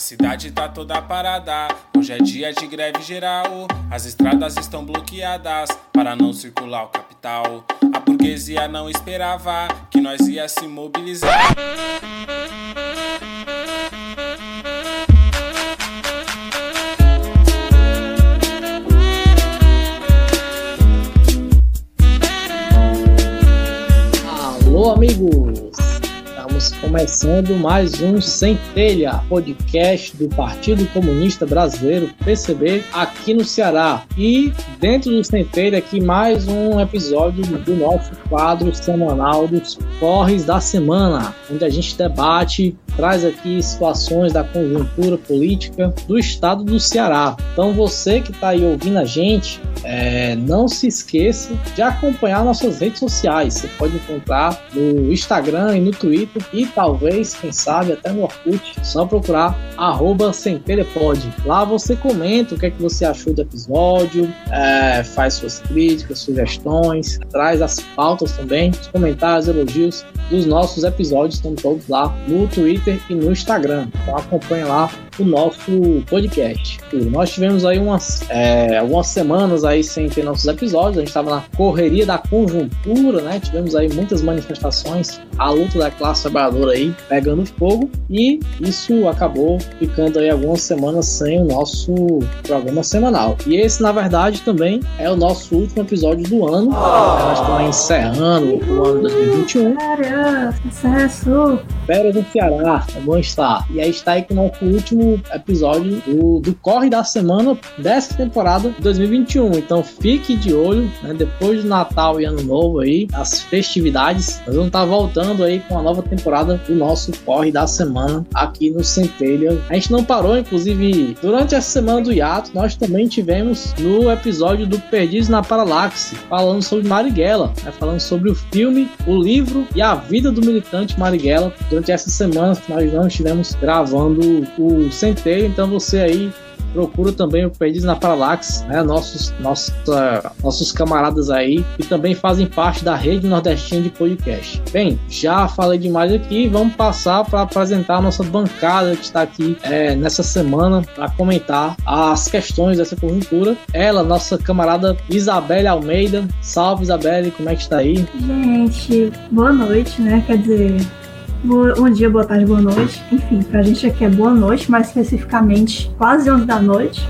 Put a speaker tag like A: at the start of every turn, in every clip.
A: cidade tá toda parada, hoje é dia de greve geral. As estradas estão bloqueadas para não circular o capital. A burguesia não esperava que nós ia se mobilizar.
B: Começando mais um Centelha, podcast do Partido Comunista Brasileiro, PCB, aqui no Ceará. E dentro do Centelha, aqui mais um episódio do nosso quadro semanal dos Corres da Semana, onde a gente debate traz aqui situações da conjuntura política do estado do Ceará. Então você que está aí ouvindo a gente, é, não se esqueça de acompanhar nossas redes sociais. Você pode encontrar no Instagram e no Twitter e talvez, quem sabe, até no Orkut. Só procurar arroba. Lá você comenta o que é que você achou do episódio, é, faz suas críticas, sugestões, traz as pautas também, os comentários, elogios dos nossos episódios estão todos lá no Twitter e no Instagram. Então acompanha lá o nosso podcast. Nós tivemos aí umas, é, algumas semanas aí sem ter nossos episódios, a gente estava na correria da conjuntura, né? Tivemos aí muitas manifestações, a luta da classe trabalhadora aí pegando fogo e isso acabou ficando aí algumas semanas sem o nosso programa semanal. E esse, na verdade, também é o nosso último episódio do ano. Oh. Nós estamos encerrando o ano 2021.
C: Férias, sucesso!
B: Férias no Ceará, é bom estar. E aí está aí com o nosso último episódio do, do Corre da Semana dessa temporada 2021. Então fique de olho, né? Depois do Natal e Ano Novo aí, as festividades, nós vamos estar voltando aí com a nova temporada do nosso Corre da Semana aqui no Centelha. A gente não parou, inclusive, durante essa semana do hiato, nós também tivemos no episódio do Perdidos na Paralaxe, falando sobre Marighella, né? falando sobre o filme, o livro e a vida do militante Marighella. Durante essa semana nós não estivemos gravando o centeio, então você aí procura também o Perdidos na Paralax, né? Nossos, uh, nossos camaradas aí que também fazem parte da rede nordestina de podcast. Bem, já falei demais aqui, vamos passar para apresentar a nossa bancada que está aqui é, nessa semana para comentar as questões dessa conjuntura. Ela, nossa camarada Isabelle Almeida. Salve Isabelle, como é que está aí?
C: Gente, boa noite, né? Quer dizer, Bom dia, boa tarde, boa noite. Enfim, pra gente aqui é boa noite, mais especificamente quase 11 da noite.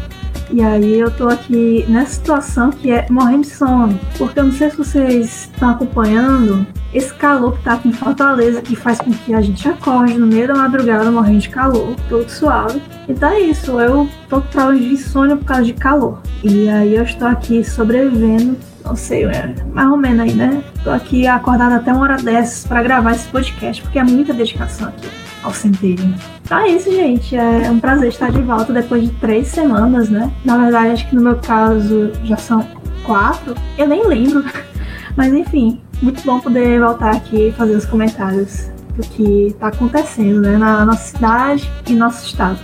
C: E aí eu tô aqui nessa situação que é morrendo de sono. Porque eu não sei se vocês estão acompanhando esse calor que tá aqui em Fortaleza, que faz com que a gente acorde no meio da madrugada morrendo de calor, todo suave. E tá isso, eu tô com problema de insônia por causa de calor. E aí eu estou aqui sobrevivendo não sei, é, mais ou menos aí, né? Tô aqui acordada até uma hora dessas para gravar esse podcast, porque é muita dedicação aqui ao centeio. Tá isso, gente. É um prazer estar de volta depois de três semanas, né? Na verdade, acho que no meu caso já são quatro. Eu nem lembro. Mas enfim, muito bom poder voltar aqui e fazer os comentários do que tá acontecendo, né? Na nossa cidade e nosso estado.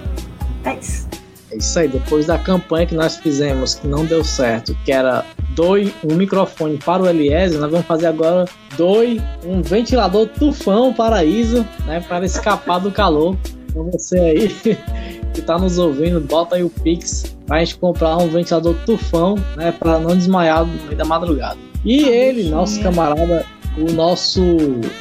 C: É isso.
B: É isso aí, depois da campanha que nós fizemos, que não deu certo, que era doe um microfone para o Eliezer, nós vamos fazer agora doe um ventilador tufão para a Isa, né, para escapar do calor. Então você aí que está nos ouvindo, bota aí o Pix para a gente comprar um ventilador tufão, né, para não desmaiar no meio da madrugada. E ele, nosso camarada o nosso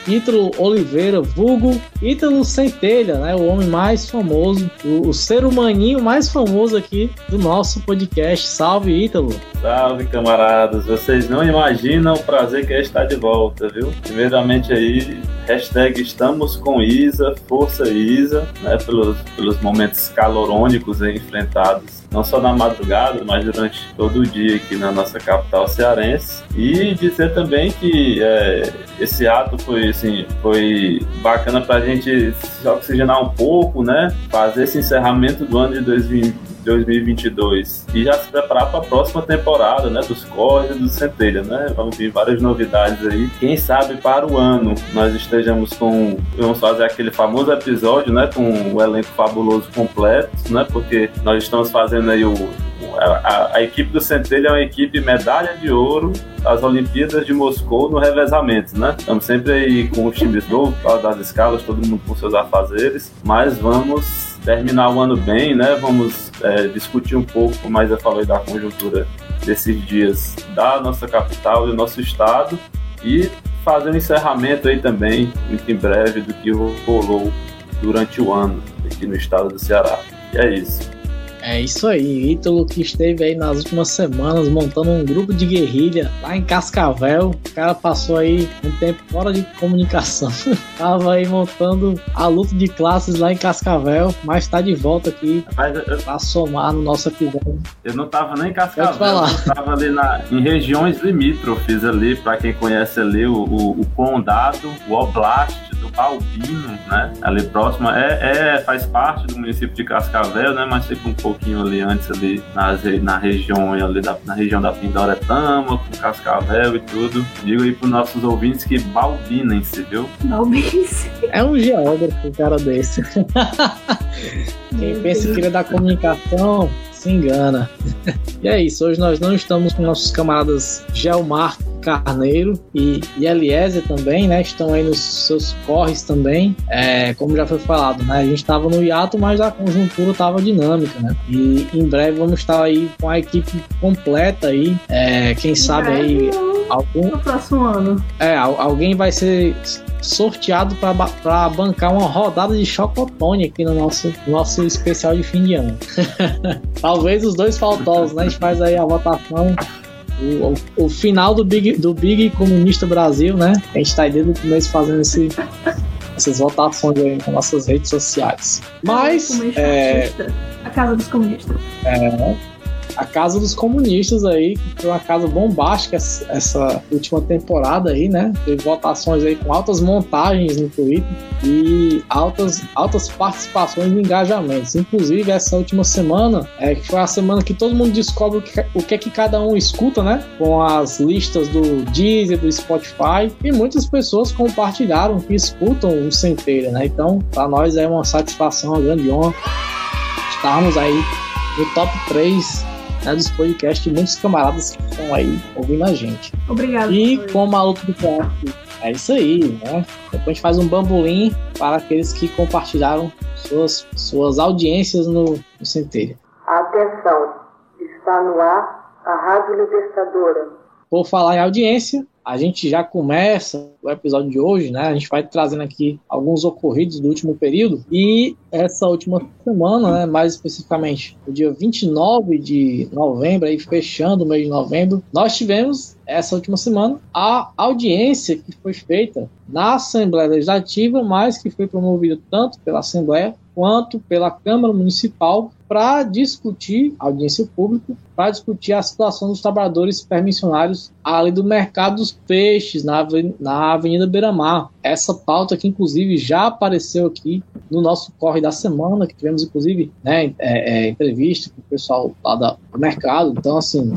B: Ítalo Oliveira, vulgo Ítalo Centelha, né? O homem mais famoso, o, o, ser humaninho mais famoso aqui do nosso podcast. Salve, Ítalo!
D: Salve, camaradas! Vocês não imaginam o prazer que é estar de volta, viu? Primeiramente aí, hashtag estamos com Isa, força Isa, né? Pelos, pelos momentos calorônicos enfrentados não só na madrugada, mas durante todo o dia aqui na nossa capital cearense. E dizer também que é, esse ato foi, assim, foi bacana para a gente se oxigenar um pouco, né? Fazer esse encerramento do ano de 2020 2022 e já se preparar para a próxima temporada, né, dos Corres e do Centelha, né? Vamos vir várias novidades aí. Quem sabe para o ano nós estejamos com vamos fazer aquele famoso episódio, né, com o elenco fabuloso completo, né? Porque nós estamos fazendo aí o a, a, equipe do Centelha é uma equipe medalha de ouro das Olimpíadas de Moscou no revezamento, né? Estamos sempre aí com os times novos, das escalas, todo mundo com seus afazeres, mas vamos terminar o ano bem, né? Vamos é, discutir um pouco, como mais eu falei, da conjuntura desses dias da nossa capital e do nosso estado e fazer um encerramento aí também, muito em breve, do que rolou durante o ano aqui no estado do Ceará. E é isso.
B: É isso aí, Ítalo que esteve aí nas últimas semanas montando um grupo de guerrilha lá em Cascavel. O cara passou aí um tempo fora de comunicação. Tava aí montando a luta de classes lá em Cascavel, mas tá de volta aqui eu, pra somar no nosso episódio.
D: Eu não tava nem em Cascavel, eu tava ali na, em regiões limítrofes ali, para quem conhece ali o, o, o condado, o Oblast do Balbino, né? Ali próximo, é, é, faz parte do município de Cascavel, né? Mas fica um pouquinho ali antes, ali nas, na região ali da, na região da Pindoretama, com Cascavel e tudo. Digo aí pros nossos ouvintes que balbinem-se, viu?
C: Balbinem-se.
B: É um geógrafo, um cara desse. Quem pensa que ele é da comunicação se engana. e é isso, hoje nós não estamos com nossos camaradas Gelmar Carneiro e, e Eliezer também, né? Estão aí nos seus corres também. É, como já foi falado, né? A gente estava no hiato, mas a conjuntura estava dinâmica, né? E em breve vamos estar aí com a equipe completa aí. É, quem em sabe aí.
C: Algum, no próximo ano.
B: É, alguém vai ser sorteado para bancar uma rodada de chocotone aqui no nosso, nosso especial de fim de ano. Talvez os dois faltosos, né? A gente faz aí a votação. O, o, o, final do Big, do Big Comunista Brasil, né? A gente tá aí desde o começo fazendo esse, essas votações aí nas nossas redes sociais. Mas.
C: É, a Casa dos Comunistas.
B: É, a Casa dos Comunistas aí, que foi uma casa bombástica essa última temporada aí, né? Teve votações aí com altas montagens no Twitter e altas, altas participações e engajamentos. Inclusive, essa última semana, é, que foi a semana que todo mundo descobre o que, o que é que cada um escuta, né? Com as listas do Deezer, do Spotify, e muitas pessoas compartilharam que escutam o Centelha, né? Então, para nós é uma satisfação, uma grande honra estarmos aí no top 3 né, dos podcasts de muitos camaradas que estão aí ouvindo a gente.
C: Obrigado.
B: E como a luta do craft, é isso aí, né? Depois a gente faz um bambolim para aqueles que compartilharam suas, suas audiências no, no Centelha.
E: Atenção, está no ar a Rádio Libertadora.
B: Por falar em audiência, a gente já começa o episódio de hoje, né? A gente vai trazendo aqui alguns ocorridos do último período. E essa última semana, né, mais especificamente, o dia 29 de novembro, aí fechando o mês de novembro, nós tivemos essa última semana a audiência que foi feita na Assembleia Legislativa, mas que foi promovida tanto pela Assembleia quanto pela Câmara Municipal para discutir, audiência pública, para discutir a situação dos trabalhadores permissionários ali do mercado dos peixes, na, Avenida Beira-Mar. Essa pauta que, inclusive, já apareceu aqui no nosso corre da semana, que tivemos, inclusive, né, é, é, entrevista com o pessoal lá do mercado. Então, assim,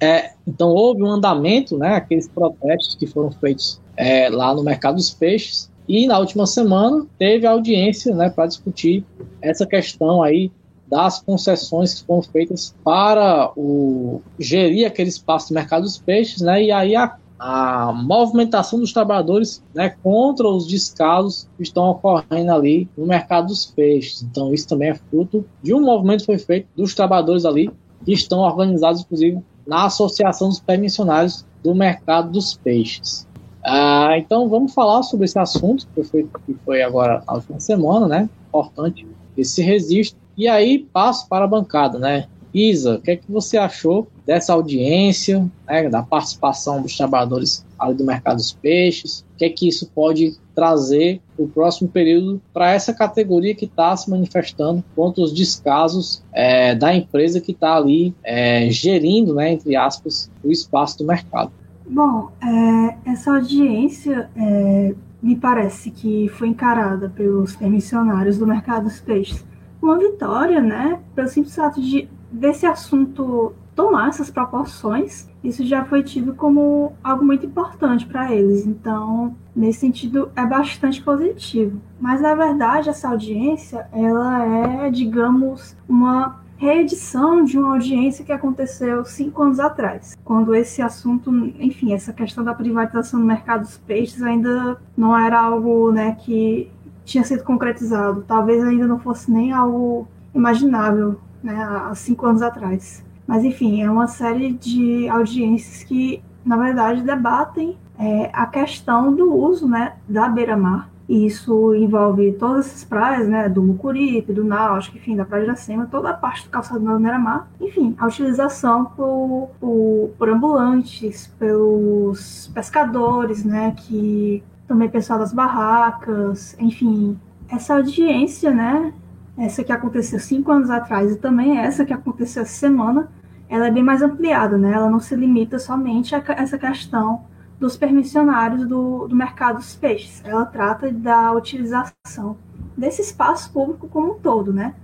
B: é, então houve um andamento, né, aqueles protestos que foram feitos é, lá no mercado dos peixes, e na última semana teve audiência né, para discutir essa questão aí das concessões que foram feitas para o gerir aquele espaço do mercado dos peixes, né? E aí a, a movimentação dos trabalhadores né, contra os descasos que estão ocorrendo ali no mercado dos peixes. Então, isso também é fruto de um movimento que foi feito dos trabalhadores ali, que estão organizados, inclusive, na Associação dos Permissionários do Mercado dos Peixes. Ah, então vamos falar sobre esse assunto que foi, que foi agora a última semana, né? Importante esse registro. E aí passo para a bancada, né? Isa, o que é que você achou dessa audiência, né, da participação dos trabalhadores ali do mercado dos peixes? O que é que isso pode trazer para o próximo período para essa categoria que está se manifestando contra os descasos é, da empresa que está ali é, gerindo, né, entre aspas, o espaço do mercado?
C: Bom, é, essa audiência é, me parece que foi encarada pelos permissionários do mercado dos peixes uma vitória, né? Pelo simples fato de desse assunto tomar essas proporções, isso já foi tido como algo muito importante para eles. Então, nesse sentido, é bastante positivo. Mas na verdade, essa audiência, ela é, digamos, uma reedição de uma audiência que aconteceu cinco anos atrás, quando esse assunto, enfim, essa questão da privatização do mercado dos peixes ainda não era algo né, que tinha sido concretizado. Talvez ainda não fosse nem algo imaginável né, há cinco anos atrás. Mas, enfim, é uma série de audiências que, na verdade, debatem é, a questão do uso né, da beira-mar. E isso envolve todas essas praias, né, do Mucuripe, do Náutico, enfim, da Praia de Iracema, toda a parte do calçado da beira-mar. Enfim, a utilização por, por, por ambulantes, pelos pescadores, né, que também pessoal das barracas, enfim, essa audiência, né, essa que aconteceu cinco anos atrás e também essa que aconteceu essa semana, ela é bem mais ampliada, né? Ela não se limita somente a essa questão dos permissionários do, do mercado dos peixes. Ela trata da utilização desse espaço público como um todo, né?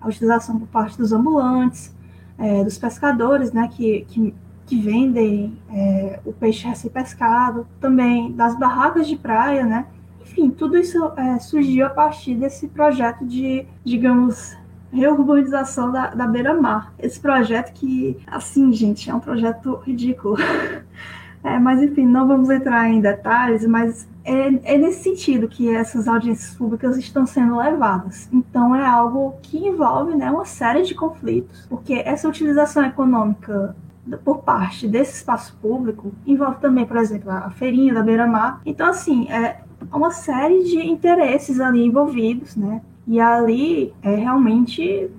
C: A utilização por parte dos ambulantes, é, dos pescadores, né? Que, que, que vendem é, o peixe recém-pescado, também das barracas de praia, né? Enfim, tudo isso é, surgiu a partir desse projeto de, digamos, reurbanização da, da beira-mar. Esse projeto que, assim, gente, é um projeto ridículo. É, mas, enfim, não vamos entrar em detalhes, mas é, é, nesse sentido que essas audiências públicas estão sendo levadas. Então, é algo que envolve né, uma série de conflitos, porque essa utilização econômica por parte desse espaço público envolve também, por exemplo, a feirinha da beira-mar. Então, assim, é, uma série de interesses ali envolvidos, né? E ali é realmente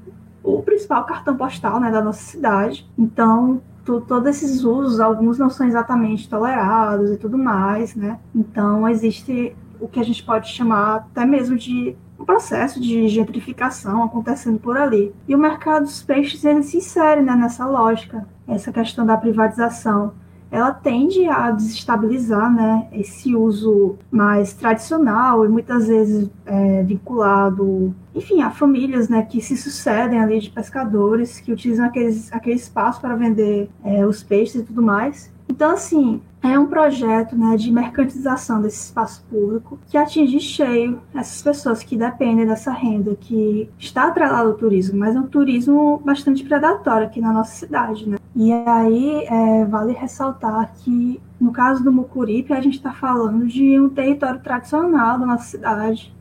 C: o principal cartão postal né, da nossa cidade. Então, todos esses usos, alguns não são exatamente tolerados e tudo mais, né? Então, existe o que a gente pode chamar até mesmo de um processo de gentrificação acontecendo por ali. E o mercado dos peixes, ele se insere né, nessa lógica, essa questão da privatização ela tende a desestabilizar né, esse uso mais tradicional e muitas vezes é, vinculado, enfim, a famílias né, que se sucedem ali de pescadores que utilizam aqueles, aquele espaço para vender é, os peixes e tudo mais. Então, assim, é um projeto né, de mercantilização desse espaço público que atinge cheio essas pessoas que dependem dessa renda que está atrelada ao turismo, mas é um turismo bastante predatório aqui na nossa cidade. Né? E aí é, vale ressaltar que, no caso do Mucuripe, a gente está falando de um território tradicional da nossa cidade.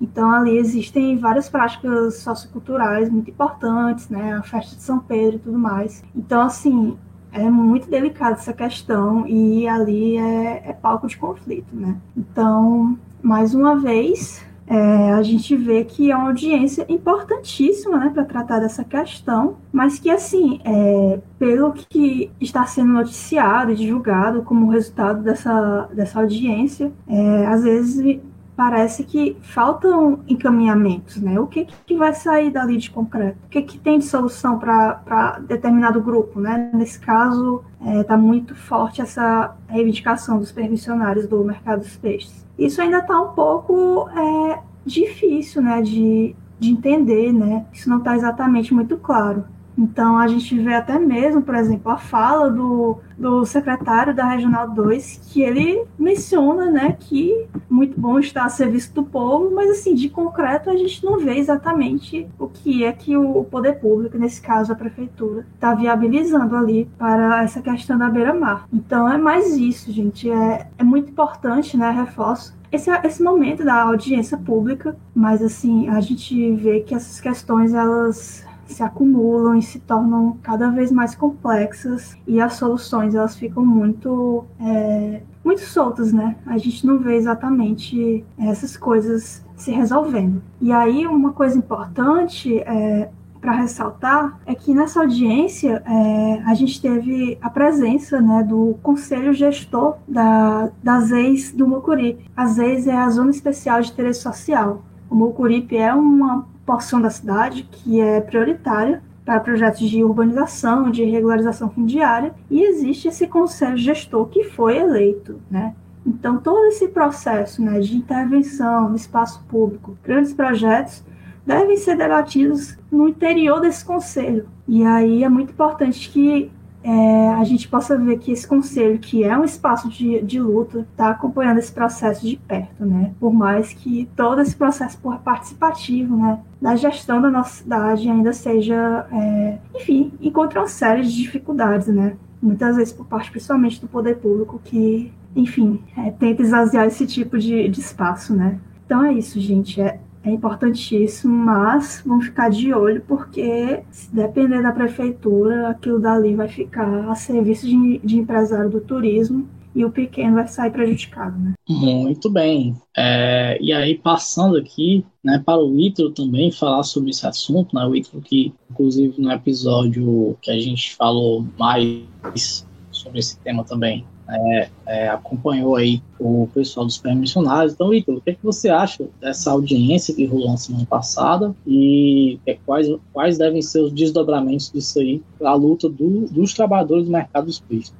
C: Então, ali existem várias práticas socioculturais muito importantes, né? A festa de São Pedro e tudo mais. Então, assim, é muito delicada essa questão e ali é, é palco de conflito, né? Então, mais uma vez, é, a gente vê que é uma audiência importantíssima né, para tratar dessa questão, mas que, assim, é, pelo que está sendo noticiado e divulgado como resultado dessa, dessa audiência, é, às vezes parece que faltam encaminhamentos, né? O que, que vai sair dali de concreto? O que, que tem de solução para determinado grupo, né? Nesse caso, está é, muito forte essa reivindicação dos permissionários do mercado dos peixes. Isso ainda está um pouco é, difícil, né? De, de entender, né? Isso não está exatamente muito claro. Então, a gente vê até mesmo, por exemplo, a fala do, do secretário da Regional 2, que ele menciona né, que muito bom está a serviço do povo, mas, assim, de concreto, a gente não vê exatamente o que é que o poder público, nesse caso a prefeitura, está viabilizando ali para essa questão da beira-mar. Então, é mais isso, gente. É, é muito importante, né, reforço, esse, esse momento da audiência pública, mas assim, a gente vê que essas questões elas se acumulam e se tornam cada vez mais complexas e as soluções elas ficam muito é, muito soltas, né? A gente não vê exatamente essas coisas se resolvendo. E aí uma coisa importante é, para ressaltar é que nessa audiência é, a gente teve a presença né, do conselho gestor da, das ex do Mucuripe. As ex é a Zona Especial de Interesse Social. O Mucuripe é uma porção da cidade que é prioritária para projetos de urbanização, de regularização fundiária, e existe esse conselho gestor que foi eleito, né? Então, todo esse processo né, de intervenção no espaço público, grandes projetos, devem ser debatidos no interior desse conselho. E aí é muito importante que é, a gente possa ver que esse conselho, que é um espaço de, de luta, está acompanhando esse processo de perto, né? Por mais que todo esse processo participativo, né, da gestão da nossa cidade ainda seja, é, enfim, encontra uma série de dificuldades, né? Muitas vezes por parte, principalmente do poder público, que, enfim, é, tenta esvaziar esse tipo de, de espaço, né? Então é isso, gente. É, é importantíssimo, mas vamos ficar de olho, porque se depender da prefeitura, aquilo dali vai ficar a serviço de, de empresário do turismo e o pequeno vai sair prejudicado, né?
B: Muito bem. É, e aí, passando aqui né, para o Ítalo também falar sobre esse assunto, né, o Ítalo que, inclusive, no episódio que a gente falou mais sobre esse tema também, é, é, acompanhou aí o pessoal dos permissionários. Então, Ítalo, o que, é que você acha dessa audiência que rolou na semana passada e é, quais, quais devem ser os desdobramentos disso aí para a luta do, dos trabalhadores do mercado dos peixes?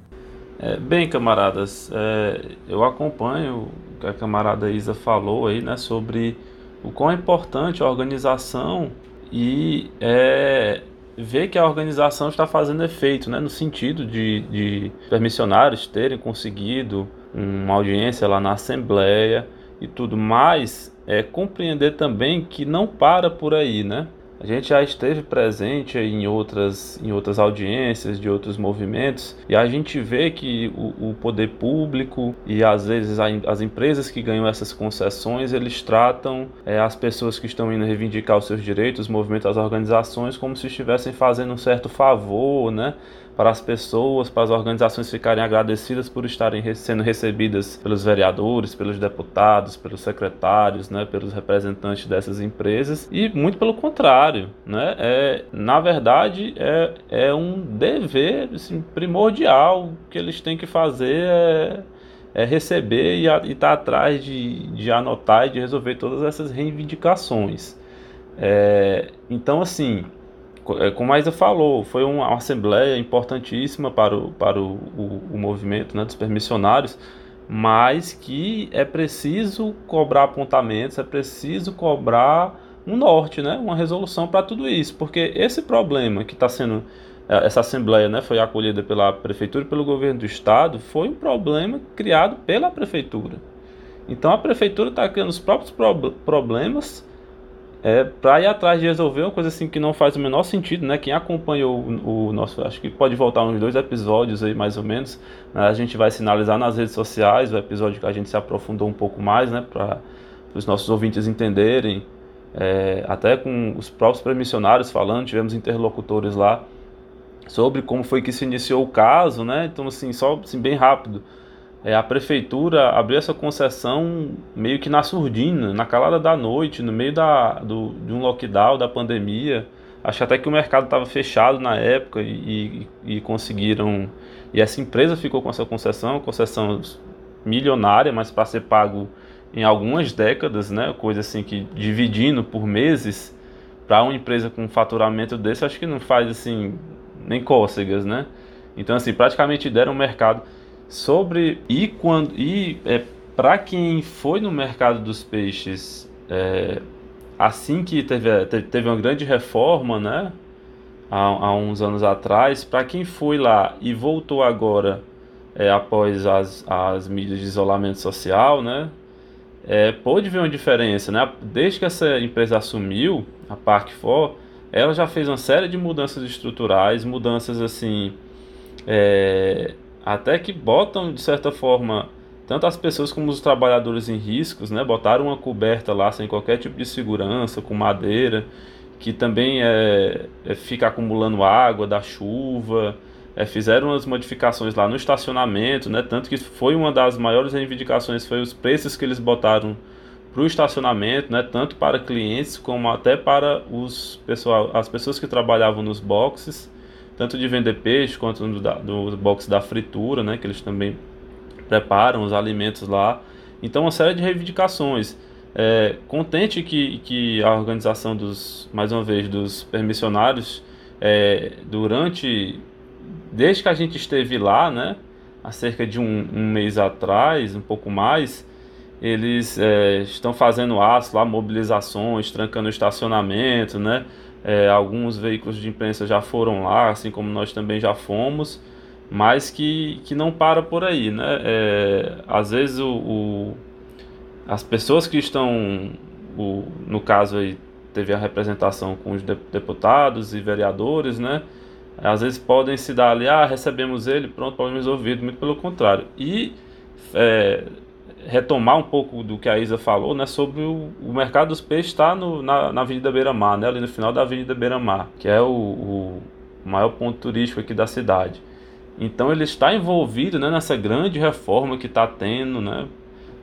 D: É, bem, camaradas, é, eu acompanho o que a camarada Isa falou aí, né, sobre o quão é importante a organização e é, ver que a organização está fazendo efeito, né, no sentido de, de permissionários terem conseguido uma audiência lá na Assembleia e tudo mais, é compreender também que não para por aí, né? A gente já esteve presente em outras, em outras audiências de outros movimentos e a gente vê que o, o poder público e às vezes a, as empresas que ganham essas concessões eles tratam é, as pessoas que estão indo reivindicar os seus direitos, os movimentos, as organizações como se estivessem fazendo um certo favor, né? Para as pessoas, para as organizações ficarem agradecidas por estarem sendo recebidas pelos vereadores, pelos deputados, pelos secretários, né, pelos representantes dessas empresas e muito pelo contrário, né, é, na verdade é, é um dever assim, primordial que eles têm que fazer é, é receber e estar tá atrás de, de anotar e de resolver todas essas reivindicações. É, então, assim, como a Isa falou, foi uma assembleia importantíssima para o, para o, o, o movimento né, dos permissionários, mas que é preciso cobrar apontamentos, é preciso cobrar um norte, né, uma resolução para tudo isso, porque esse problema que está sendo é, essa assembleia né, foi acolhida pela prefeitura e pelo governo do estado, foi um problema criado pela prefeitura. Então a prefeitura está criando os próprios pro problemas é, para ir atrás de resolver uma coisa assim que não faz o menor sentido, né? Quem acompanhou o, o nosso, acho que pode voltar uns dois episódios aí mais ou menos, né? a gente vai sinalizar nas redes sociais o episódio que a gente se aprofundou um pouco mais, né? Para os nossos ouvintes entenderem, é, até com os próprios permissionários falando, tivemos interlocutores lá sobre como foi que se iniciou o caso, né? Então assim, só assim, bem rápido é, a prefeitura abriu essa concessão meio que na surdina, na calada da noite, no meio da, do, de um lockdown, da pandemia. Acho até que o mercado estava fechado na época e, e, e, conseguiram. E essa empresa ficou com essa concessão, concessão milionária, mas para ser pago em algumas décadas, né? Coisa assim que dividindo por meses para uma empresa com um faturamento desse, acho que não faz assim nem cócegas, né? Então assim, praticamente deram o mercado sobre e quando e é, para quem foi no mercado dos peixes é, assim que teve, teve uma grande reforma, né? Há, há uns anos atrás, para quem foi lá e voltou agora é, após as, as medidas de isolamento social, né? É, pôde ver uma diferença, né? Desde que essa empresa assumiu, a Park 4, ela já fez uma série de mudanças estruturais, mudanças assim é, até que botam, de certa forma, tanto as pessoas como os trabalhadores em riscos, né? Botaram uma coberta lá sem qualquer tipo de segurança, com madeira, que também é, é fica acumulando água da chuva. É, fizeram as modificações lá no estacionamento, né? Tanto que foi uma das maiores reivindicações, foi os preços que eles botaram para o estacionamento, né? Tanto para clientes como até para os pessoal, as pessoas que trabalhavam nos boxes tanto de vender peixe quanto do, do box da fritura, né, que eles também preparam os alimentos lá. Então, uma série de reivindicações. É, contente que, que a organização dos, mais uma vez, dos permissionários, é, durante, desde que a gente esteve lá, né, há cerca de um, um mês atrás, um pouco mais, eles é, estão fazendo aço lá, mobilizações, trancando estacionamento, né, é, alguns veículos de imprensa já foram lá, assim como nós também já fomos, mas que, que não para por aí, né? É, às vezes o, o, as pessoas que estão, o, no caso aí teve a representação com os deputados e vereadores, né? Às vezes podem se dar ali, ah, recebemos ele, pronto, problema resolvido, muito pelo contrário. E é, retomar um pouco do que a Isa falou, né, sobre o, o mercado dos peixes está na, na Avenida Beira Mar, né, ali no final da Avenida Beira Mar, que é o, o maior ponto turístico aqui da cidade. Então ele está envolvido né, nessa grande reforma que está tendo, né,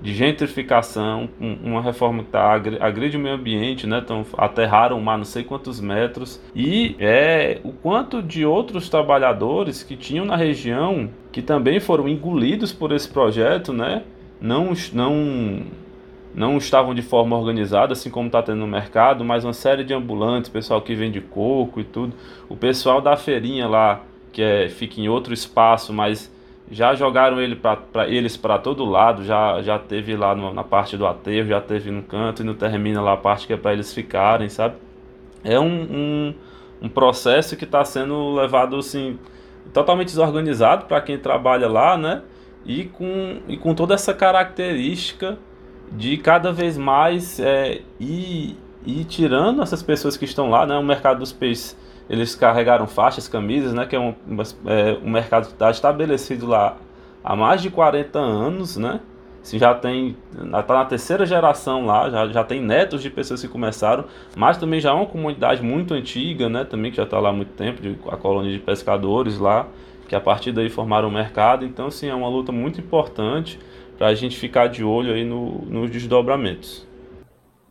D: de gentrificação, uma reforma que tá, agride o meio ambiente, né? Então aterraram o mar não sei quantos metros e é o quanto de outros trabalhadores que tinham na região que também foram engolidos por esse projeto, né? Não não não estavam de forma organizada, assim como está tendo no mercado, mas uma série de ambulantes, pessoal que vende coco e tudo, o pessoal da feirinha lá que é, fica em outro espaço, mas já jogaram ele pra, pra eles para todo lado, já, já teve lá no, na parte do aterro, já teve no canto e não termina lá a parte que é para eles ficarem, sabe? É um, um, um processo que está sendo levado assim, totalmente desorganizado para quem trabalha lá, né? E com, e com toda essa característica de cada vez mais é, ir, ir tirando essas pessoas que estão lá, né? O mercado dos peixes eles carregaram faixas, camisas, né, que é um, é, um mercado que está estabelecido lá há mais de 40 anos, né? Se já tem, está na terceira geração lá, já, já tem netos de pessoas que começaram, mas também já é uma comunidade muito antiga, né? Também que já está lá há muito tempo, de, a colônia de pescadores lá, que a partir daí formaram o mercado. Então, sim, é uma luta muito importante para a gente ficar de olho aí no, nos desdobramentos.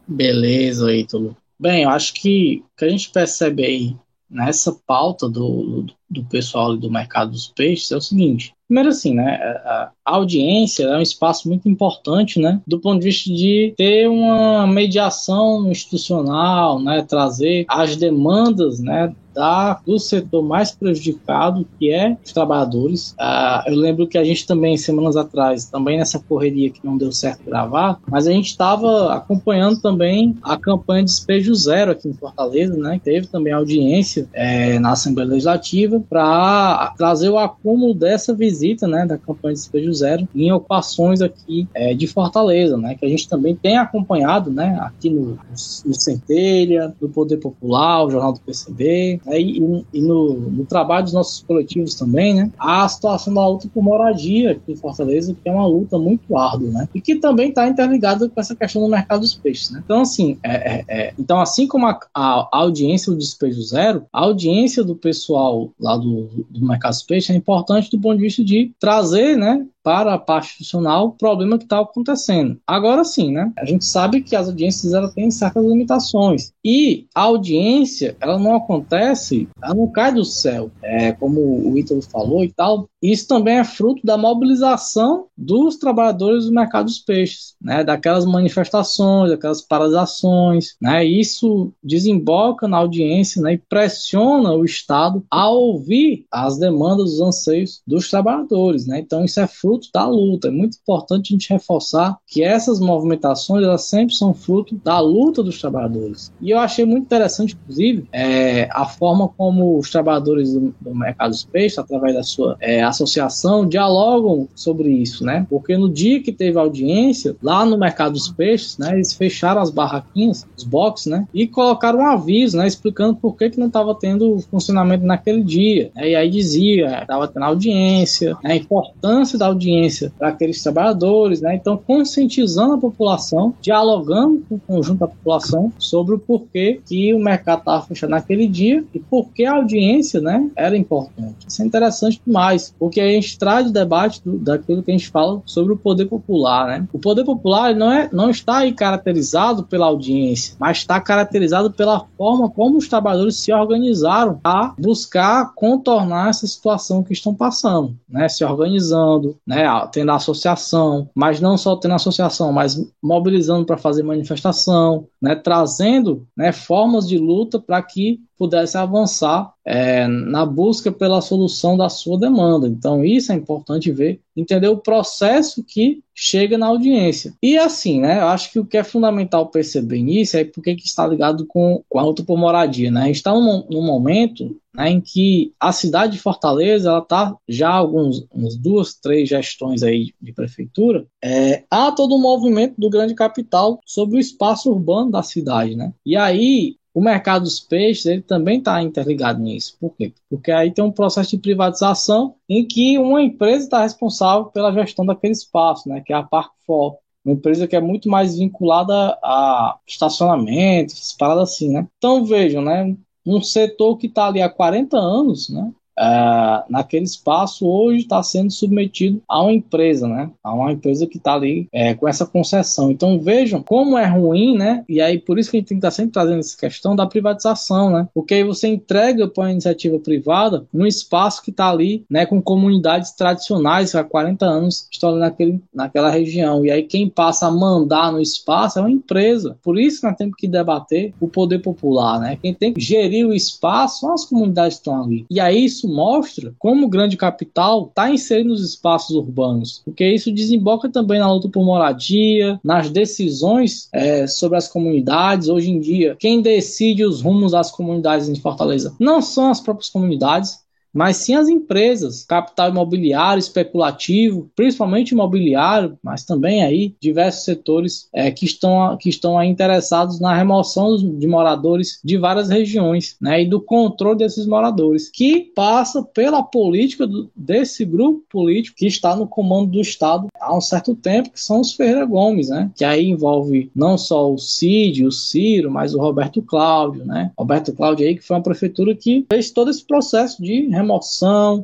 B: Beleza, Ítalo. Bem, eu acho que o que a gente percebe aí nessa pauta do, do pessoal do mercado dos peixes é o seguinte. Primeiro assim, né, a audiência é um espaço muito importante, né, do ponto de vista de ter uma mediação institucional, né, trazer as demandas, né, da, do setor mais prejudicado, que é os trabalhadores. Ah, eu lembro que a gente também, semanas atrás, também nessa correria que não deu certo gravar, mas a gente estava acompanhando também a campanha de Despejo Zero aqui em Fortaleza, né? Teve também audiência é, na Assembleia Legislativa para trazer o acúmulo dessa visita, né, da campanha de Despejo Zero em ocupações aqui é, de Fortaleza, né? Que a gente também tem acompanhado, né? Aqui no, no Centelha, no Poder Popular, o Jornal do PCB, né, e, e no, no, trabalho dos nossos coletivos também, né, a situação da luta por moradia aqui em Fortaleza, que é uma luta muito árdua, né, e que também está interligada com essa questão do mercado dos peixes, né. Então, assim, é, é, é, então, assim como a, a, audiência do Despejo Zero, a audiência do pessoal lá do, do mercado dos peixes é importante do ponto de vista de trazer, né, para a parte institucional o problema que está acontecendo. Agora sim, né? A gente sabe que as audiências ela têm certas limitações e a audiência ela não acontece, ela não cai do céu, é como o Ítalo falou e tal. Isso também é fruto da mobilização dos trabalhadores do mercado dos peixes, né? Daquelas manifestações, daquelas paralisações, né? Isso desemboca na audiência, né? E pressiona o Estado a ouvir as demandas, os anseios dos trabalhadores, né? Então isso é fruto fruto da luta. É muito importante a gente reforçar que essas movimentações elas sempre são fruto da luta dos trabalhadores. E eu achei muito interessante, inclusive, é, a forma como os trabalhadores do, do mercado dos peixes, através da sua é, associação, dialogam sobre isso, né? Porque no dia que teve audiência, lá no mercado dos peixes, né, eles fecharam as barraquinhas, os boxes, né, e colocaram um aviso, né, explicando por que, que não estava tendo funcionamento naquele dia. Né, e aí dizia, estava tendo audiência, né, a importância da audiência audiência para aqueles trabalhadores, né? Então, conscientizando a população, dialogando com o conjunto da população sobre o porquê que o mercado estava fechado naquele dia e por que a audiência, né, era importante. Isso é interessante demais, porque a gente traz o debate do, daquilo que a gente fala sobre o poder popular, né? O poder popular não, é, não está aí caracterizado pela audiência, mas está caracterizado pela forma como os trabalhadores se organizaram a buscar contornar essa situação que estão passando, né? Se organizando, né? Tendo a associação, mas não só tendo associação, mas mobilizando para fazer manifestação, né? trazendo né, formas de luta para que pudesse avançar é, na busca pela solução da sua demanda. Então, isso é importante ver, entender o processo que chega na audiência. E assim, né, eu acho que o que é fundamental perceber nisso é porque que está ligado com, com a luta por moradia. Né? Está num, num momento né, em que a cidade de Fortaleza ela está já há alguns uns duas, três gestões aí de prefeitura, é, há todo um movimento do grande capital sobre o espaço urbano da cidade, né? E aí o mercado dos peixes ele também está interligado nisso. Por quê? Porque aí tem um processo de privatização em que uma empresa está responsável pela gestão daquele espaço, né, que é a Parkfor. Uma empresa que é muito mais vinculada a estacionamento, paradas assim, né? Então vejam, né? Um setor que está ali há 40 anos, né? Uh, naquele espaço hoje está sendo submetido a uma empresa, né? A uma empresa que está ali é, com essa concessão. Então vejam como é ruim, né? E aí por isso que a gente tem que estar tá sempre trazendo essa questão da privatização, né? Porque aí você entrega para a iniciativa privada um espaço que está ali, né? Com comunidades tradicionais há 40 anos estão ali naquele, naquela região. E aí quem passa a mandar no espaço é uma empresa. Por isso que nós temos que debater o poder popular, né? Quem tem que gerir o espaço são as comunidades que estão ali. E aí isso isso mostra como o grande capital está inserido nos espaços urbanos, porque isso desemboca também na luta por moradia, nas decisões é, sobre as comunidades. Hoje em dia, quem decide os rumos das comunidades em Fortaleza não são as próprias comunidades, mas sim as empresas, capital imobiliário, especulativo, principalmente imobiliário, mas também aí diversos setores é, que estão, que estão interessados na remoção de moradores de várias regiões, né, e do controle desses moradores, que passa pela política do, desse grupo político que está no comando do Estado há um certo tempo, que são os Ferreira Gomes, né, que aí envolve não só o Cid, o Ciro, mas o Roberto Cláudio, né, Roberto Cláudio aí que foi uma prefeitura que fez todo esse processo de remoção,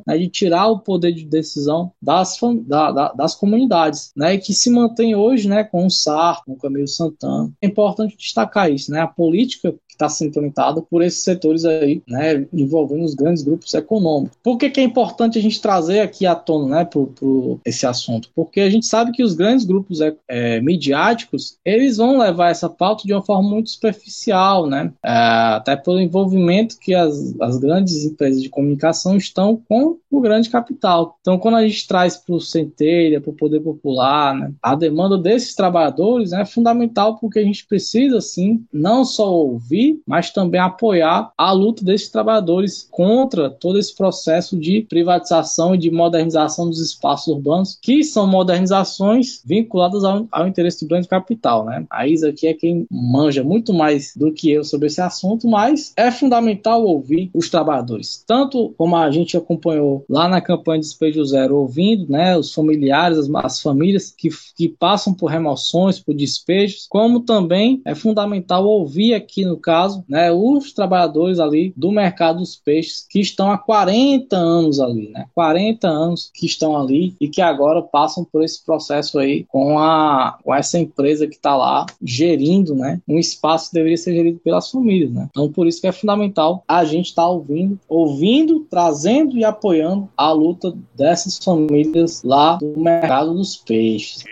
B: né, de tirar o poder de decisão das, da, da, das comunidades, né, que se mantém hoje né, com o SAR, com o Camilo Santana. É importante destacar isso, né, a política que está sendo implementada por esses setores aí, né, envolvendo os grandes grupos econômicos. Por que, que é importante a gente trazer aqui à tona né, pro, pro esse assunto? Porque a gente sabe que os grandes grupos é, é, midiáticos, eles vão levar essa pauta de uma forma muito superficial, né, é, até pelo envolvimento que as, as grandes empresas de comunicação estão com o grande capital. Então, quando a gente traz para o Centelha, para o Poder Popular, né, a demanda desses trabalhadores né, é fundamental porque a gente precisa, sim, não só ouvir, mas também apoiar a luta desses trabalhadores contra todo esse processo de privatização e de modernização dos espaços urbanos, que são modernizações vinculadas ao, ao interesse do grande capital. Né? A Isa aqui é quem manja muito mais do que eu sobre esse assunto, mas é fundamental ouvir os trabalhadores, tanto como a gente acompanhou lá na campanha de Despejo Zero, ouvindo né, os familiares, as, as famílias que, que passam por remoções, por despejos, como também é fundamental ouvir aqui no caso né, os trabalhadores ali do mercado dos peixes que estão há 40 anos ali, né, 40 anos que estão ali e que agora passam por esse processo aí com, a, com essa empresa que está lá gerindo né, um espaço que deveria ser gerido pelas famílias. Né? Então, por isso que é fundamental a gente estar tá ouvindo, ouvindo, trazendo e apoiando a luta dessas famílias lá do mercado dos peixes.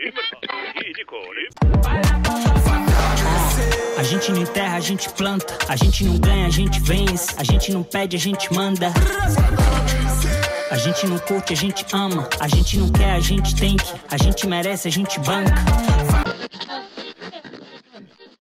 F: A gente não enterra, a gente planta. A gente não ganha, a gente vence. A gente não pede, a gente manda. A gente não curte, a gente ama. A gente não quer, a gente tem que. A gente merece, a gente banca.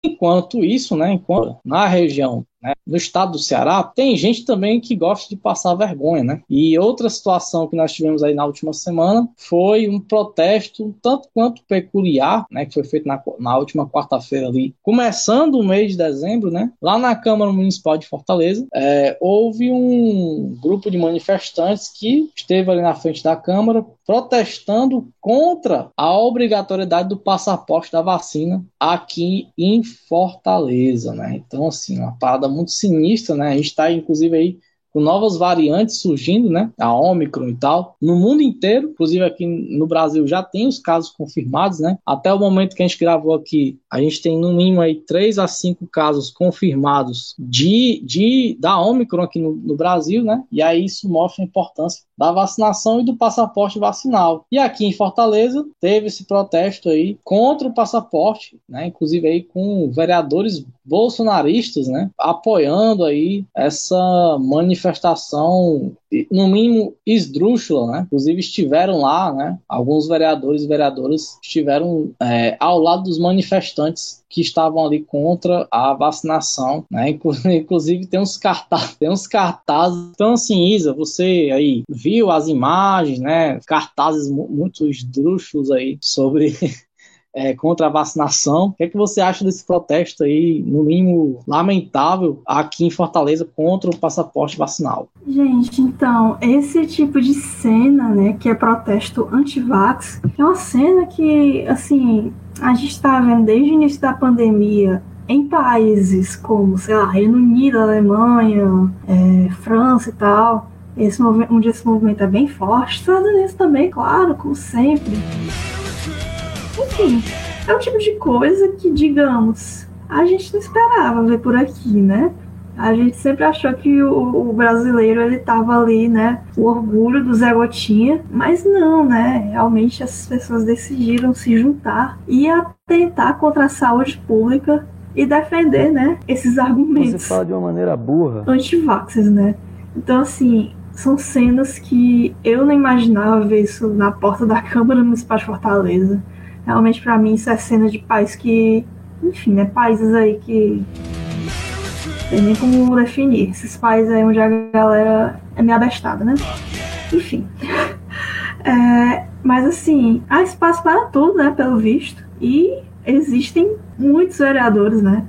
B: Enquanto isso, né, enquanto na região né? No estado do Ceará, tem gente também que gosta de passar vergonha, né? E outra situação que nós tivemos aí na última semana foi um protesto tanto quanto peculiar, né? Que foi feito na, na última quarta-feira ali, começando o mês de dezembro, né? Lá na Câmara Municipal de Fortaleza, é, houve um grupo de manifestantes que esteve ali na frente da Câmara protestando contra a obrigatoriedade do passaporte da vacina aqui em Fortaleza, né? Então, assim, uma parada muito sinistra, né? A gente está, inclusive, aí com novas variantes surgindo, né? A Omicron e tal, no mundo inteiro, inclusive aqui no Brasil já tem os casos confirmados, né? Até o momento que a gente gravou aqui, a gente tem no mínimo aí 3 a 5 casos confirmados de, de da Omicron aqui no, no Brasil, né? E aí isso mostra a importância da vacinação e do passaporte vacinal. E aqui em Fortaleza teve esse protesto aí contra o passaporte, né? Inclusive aí com vereadores bolsonaristas, né? Apoiando aí essa manifestação no mínimo esdrúxula, né? Inclusive estiveram lá, né? Alguns vereadores e vereadoras estiveram é, ao lado dos manifestantes que estavam ali contra a vacinação, né? Inclusive tem uns cartazes, tem uns cartazes. Então assim, Isa, você aí viu as imagens, né? Cartazes muito esdrúxulos aí sobre é, contra a vacinação. O que é que você acha desse protesto aí, no mínimo lamentável, aqui em Fortaleza contra o passaporte vacinal?
C: Gente, então, esse tipo de cena, né, que é protesto anti-vax, é uma cena que, assim, a gente está vendo desde o início da pandemia em países como, sei lá, Reino Unido, Alemanha, é, França e tal, esse onde esse movimento é bem forte, Estados Unidos também, claro, como sempre. Enfim, é o tipo de coisa que, digamos, a gente não esperava ver por aqui, né? A gente sempre achou que o, o brasileiro ele tava ali, né? O orgulho do Zé Gotinha, mas não, né? Realmente as pessoas decidiram se juntar e atentar contra a saúde pública e defender, né, esses argumentos.
B: Você fala de uma maneira burra.
C: Anti-vaxxers, né? Então, assim, são cenas que eu não imaginava ver isso na porta da Câmara Municipal de Fortaleza. Realmente, para mim, isso é cena de país que, enfim, né, países aí que tem nem como definir. Esses países aí onde a galera é meio abestada, né? Enfim. É, mas assim, há espaço para tudo, né? Pelo visto. E existem muitos vereadores, né?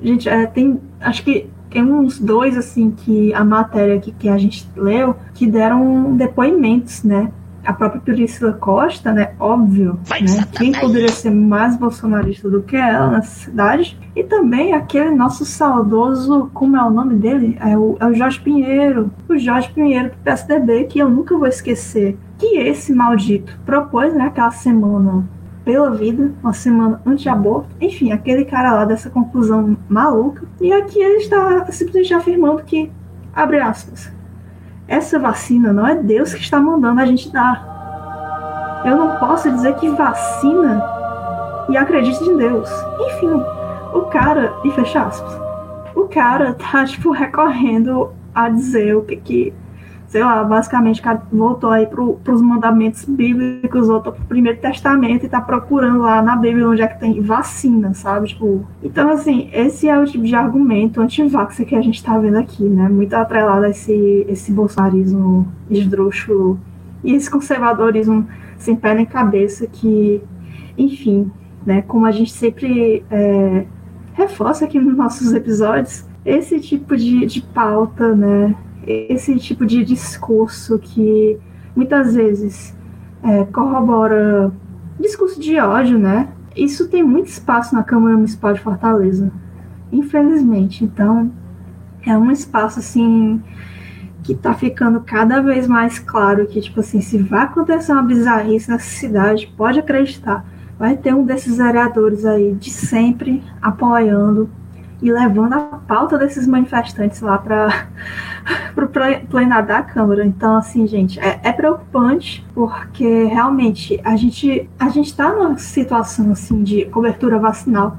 C: Gente, é, tem. Acho que tem uns dois, assim, que a matéria que, que a gente leu, que deram depoimentos, né? A própria Priscila Costa, né? Óbvio, né? Quem poderia ser mais bolsonarista do que ela na cidade? E também aquele nosso saudoso, como é o nome dele? É o, é o Jorge Pinheiro. O Jorge Pinheiro do PSDB, que eu nunca vou esquecer. Que esse maldito propôs, né, aquela semana pela vida, uma semana anti-aborto, enfim, aquele cara lá dessa conclusão maluca. E aqui ele está simplesmente afirmando que, abre aspas, essa vacina não é Deus que está mandando a gente dar. Eu não posso dizer que vacina e acredite em Deus. Enfim, o cara, e fecha aspas, o cara tá, tipo, recorrendo a dizer o que que sei lá, basicamente voltou aí para os mandamentos bíblicos, voltou para o Primeiro Testamento e está procurando lá na Bíblia onde é que tem vacina, sabe? Tipo, então, assim, esse é o tipo de argumento anti-vax que a gente está vendo aqui, né? Muito atrelado a esse, esse bolsonarismo esdrúxulo e esse conservadorismo sem pé nem cabeça que, enfim, né? Como a gente sempre é, reforça aqui nos nossos episódios, esse tipo de, de pauta, né? Esse tipo de discurso que muitas vezes é, corrobora discurso de ódio, né? Isso tem muito espaço na Câmara Municipal de Fortaleza, infelizmente. Então, é um espaço assim que tá ficando cada vez mais claro que, tipo assim, se vai acontecer uma bizarrice nessa cidade, pode acreditar, vai ter um desses vereadores aí de sempre apoiando e levando a pauta desses manifestantes lá para o plenário da Câmara. Então, assim, gente, é, é, preocupante porque realmente a gente a gente está numa situação assim de cobertura vacinal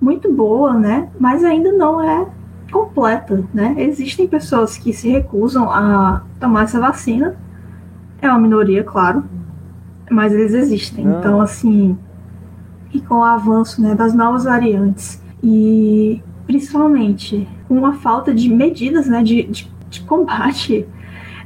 C: muito boa, né? Mas ainda não é completa, né? Existem pessoas que se recusam a tomar essa vacina. É uma minoria, claro, mas eles existem. Não. Então, assim, e com o avanço né, das novas variantes e principalmente com a falta de medidas né, de, de, de combate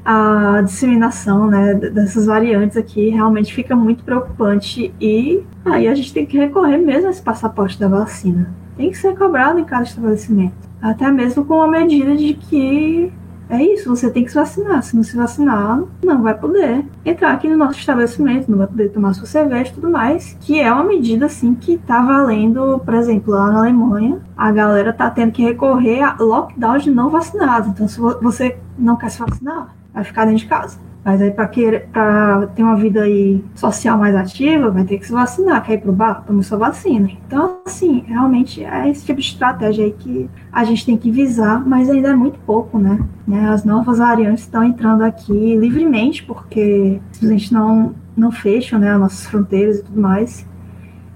C: à disseminação né, dessas variantes aqui, realmente fica muito preocupante. E aí a gente tem que recorrer mesmo a esse passaporte da vacina. Tem que ser cobrado em cada estabelecimento. Até mesmo com a medida de que é isso, você tem que se vacinar. Se não se vacinar, não vai poder entrar aqui no nosso estabelecimento, não vai poder tomar sua cerveja e tudo mais. Que é uma medida, assim, que tá valendo, por exemplo, lá na Alemanha, a galera tá tendo que recorrer a lockdown de não vacinados. Então, se você não quer se vacinar, vai ficar dentro de casa. Mas aí para ter uma vida aí social mais ativa, vai ter que se vacinar, quer ir pro bar, toma sua vacina. Então, assim, realmente é esse tipo de estratégia aí que a gente tem que visar, mas ainda é muito pouco, né? né? As novas variantes estão entrando aqui livremente, porque a gente não, não fecham né, as nossas fronteiras e tudo mais.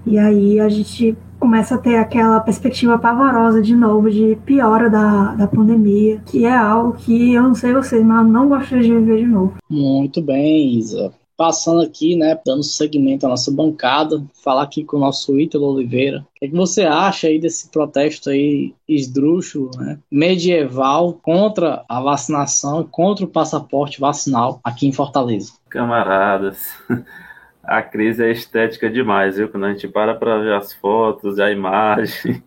C: E aí a gente começa a ter aquela perspectiva pavorosa de novo de piora da, da pandemia, que é algo que eu não sei vocês, mas eu não gostaria de viver de novo.
B: Muito bem, Isa. Passando aqui, né, dando seguimento à nossa bancada, falar aqui com o nosso Ítalo Oliveira. O que, é que você acha aí desse protesto aí esdrúxulo, né, medieval contra a vacinação, contra o passaporte vacinal aqui em Fortaleza?
D: Camaradas, a crise é estética demais, viu? Quando a gente para para ver as fotos, a imagem,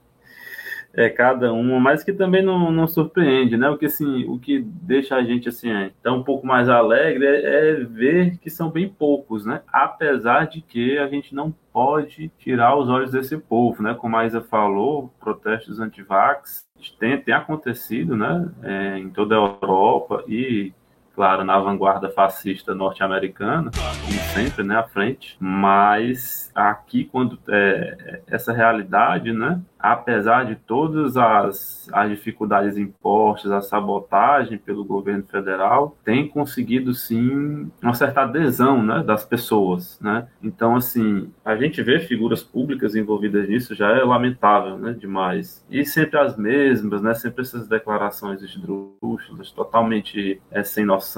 D: é cada uma, mas que também não, não surpreende, né? O que assim, o que deixa a gente assim, tá um pouco mais alegre é, é, ver que são bem poucos, né? Apesar de que a gente não pode tirar os olhos desse povo, né? Como a Isa falou, protestos anti-vax tem, tem acontecido, né? É, em toda a Europa e claro, na vanguarda fascista norte-americana, como sempre, né, à frente, mas aqui, quando é, essa realidade, né, apesar de todas as, as dificuldades impostas, a sabotagem pelo governo federal, tem conseguido sim uma certa adesão né, das pessoas. Né? Então, assim, a gente vê figuras públicas envolvidas nisso já é lamentável né, demais. E sempre as mesmas, né, sempre essas declarações esdrúxulas, totalmente é, sem noção,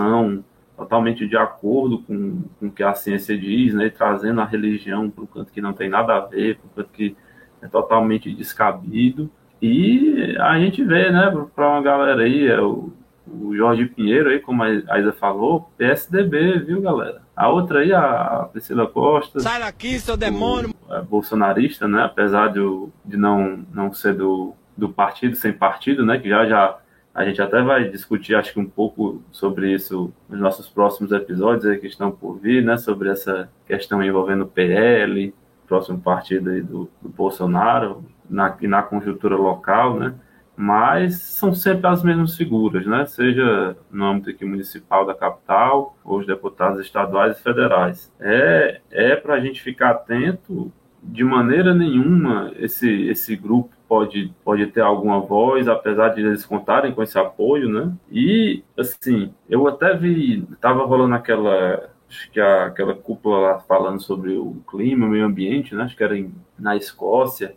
D: totalmente de acordo com, com o que a ciência diz, né, trazendo a religião para um canto que não tem nada a ver, para um canto que é totalmente descabido. E a gente vê, né, para uma galera aí, é o, o Jorge Pinheiro aí, como a Isa falou, PSDB, viu, galera? A outra aí, a Priscila Costa.
G: Sai daqui, seu demônio!
D: O, é bolsonarista, né? Apesar de, de não, não ser do, do partido sem partido, né? Que já já a gente até vai discutir, acho que um pouco sobre isso nos nossos próximos episódios aí que estão por vir, né? Sobre essa questão envolvendo o PL, próximo partido aí do, do Bolsonaro, na, e na conjuntura local, né? Mas são sempre as mesmas figuras, né? Seja no âmbito aqui municipal da capital, ou os deputados estaduais e federais. É, é para a gente ficar atento de maneira nenhuma esse, esse grupo pode, pode ter alguma voz, apesar de eles contarem com esse apoio, né? E, assim, eu até vi, estava rolando aquela, acho que a, aquela cúpula lá falando sobre o clima, o meio ambiente, né? Acho que era em, na Escócia.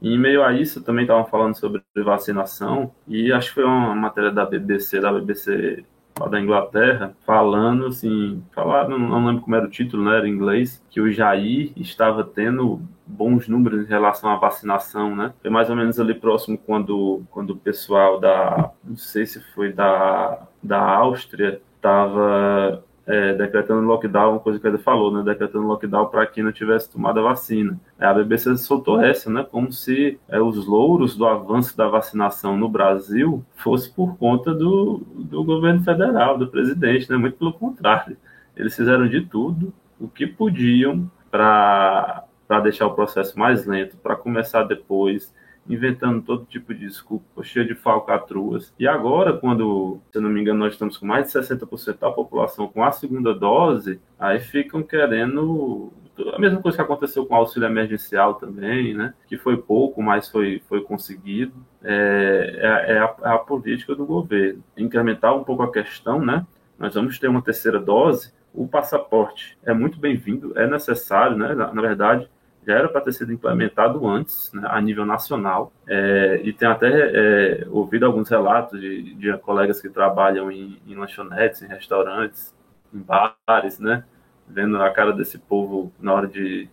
D: E em meio a isso também estavam falando sobre vacinação e acho que foi uma matéria da BBC, da BBC da Inglaterra, falando assim, falar, não, não, lembro como era o título, né, era em inglês, que o Jair estava tendo bons números em relação à vacinação, né? Foi mais ou menos ali próximo quando, quando o pessoal da, não sei se foi da, da Áustria, estava é, decretando lockdown, coisa que ele falou, né, decretando lockdown para quem não tivesse tomado a vacina. A BBC soltou essa, né, como se é, os louros do avanço da vacinação no Brasil fosse por conta do, do governo federal, do presidente, né, muito pelo contrário. Eles fizeram de tudo o que podiam para deixar o processo mais lento, para começar depois inventando todo tipo de desculpa, cheio de falcatruas. E agora, quando, se não me engano, nós estamos com mais de 60% da população com a segunda dose, aí ficam querendo a mesma coisa que aconteceu com o auxílio emergencial também, né? Que foi pouco, mas foi, foi conseguido. É, é, é, a, é a política do governo. Incrementar um pouco a questão, né? Nós vamos ter uma terceira dose. O passaporte é muito bem-vindo, é necessário, né? Na, na verdade, já era para ter sido implementado antes, né, a nível nacional, é, e tem até é, ouvido alguns relatos de, de, colegas que trabalham em, em, lanchonetes, em restaurantes, em bares, né, vendo a cara desse povo na hora de,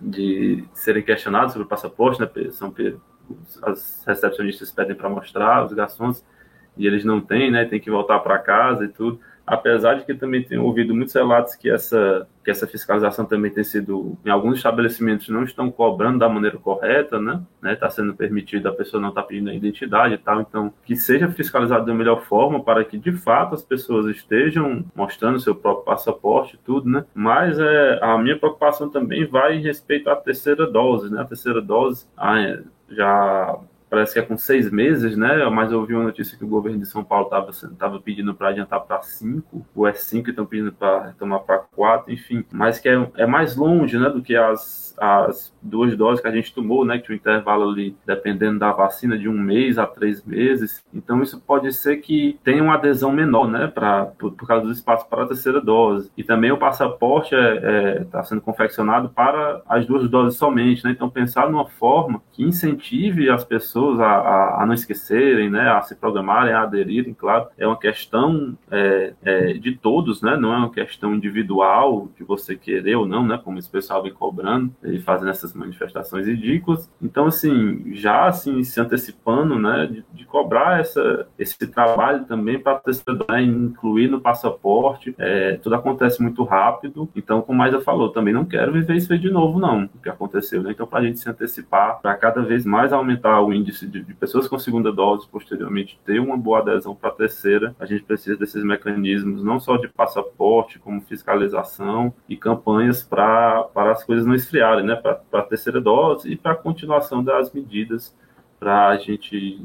D: de serem questionados sobre o passaporte, né, são, as recepcionistas pedem para mostrar os garçons, e eles não têm, né, tem que voltar para casa e tudo apesar de que também tenho ouvido muitos relatos que essa, que essa fiscalização também tem sido, em alguns estabelecimentos não estão cobrando da maneira correta, né? Está né? sendo permitido, a pessoa não está pedindo a identidade e tal, então que seja fiscalizado da melhor forma para que de fato as pessoas estejam mostrando seu próprio passaporte e tudo, né? Mas é, a minha preocupação também vai em respeito à terceira dose, né? A terceira dose ah, é, já parece que é com seis meses, né? Mas eu ouvi uma notícia que o governo de São Paulo estava pedindo para adiantar para cinco, ou é cinco estão pedindo para retomar para quatro, enfim. Mas que é, é mais longe, né, do que as as duas doses que a gente tomou, né, que o intervalo ali, dependendo da vacina, de um mês a três meses. Então, isso pode ser que tenha uma adesão menor, né, pra, por, por causa do espaço para a terceira dose. E também o passaporte está é, é, tá sendo confeccionado para as duas doses somente, né? Então, pensar numa forma que incentive as pessoas pessoas a, a, a, não esquecerem, né, a se programarem, a aderirem, claro, é uma questão é, é, de todos, né, não é uma questão individual de você querer ou não, né, como esse pessoal vem cobrando e fazendo essas manifestações ridículas. Então, assim, já assim, se antecipando, né, de, de cobrar essa, esse trabalho também para né, incluir no passaporte, é, tudo acontece muito rápido, então, como mais eu falou, também não quero viver isso de novo, não, o que aconteceu, né? Então, para a gente se antecipar, para cada vez mais aumentar o índice de, de, pessoas com segunda dose, posteriormente ter uma boa adesão para a terceira, a gente precisa desses mecanismos, não só de passaporte, como fiscalização e campanhas para as coisas não esfriarem, né? Para a terceira dose e para a continuação das medidas para a gente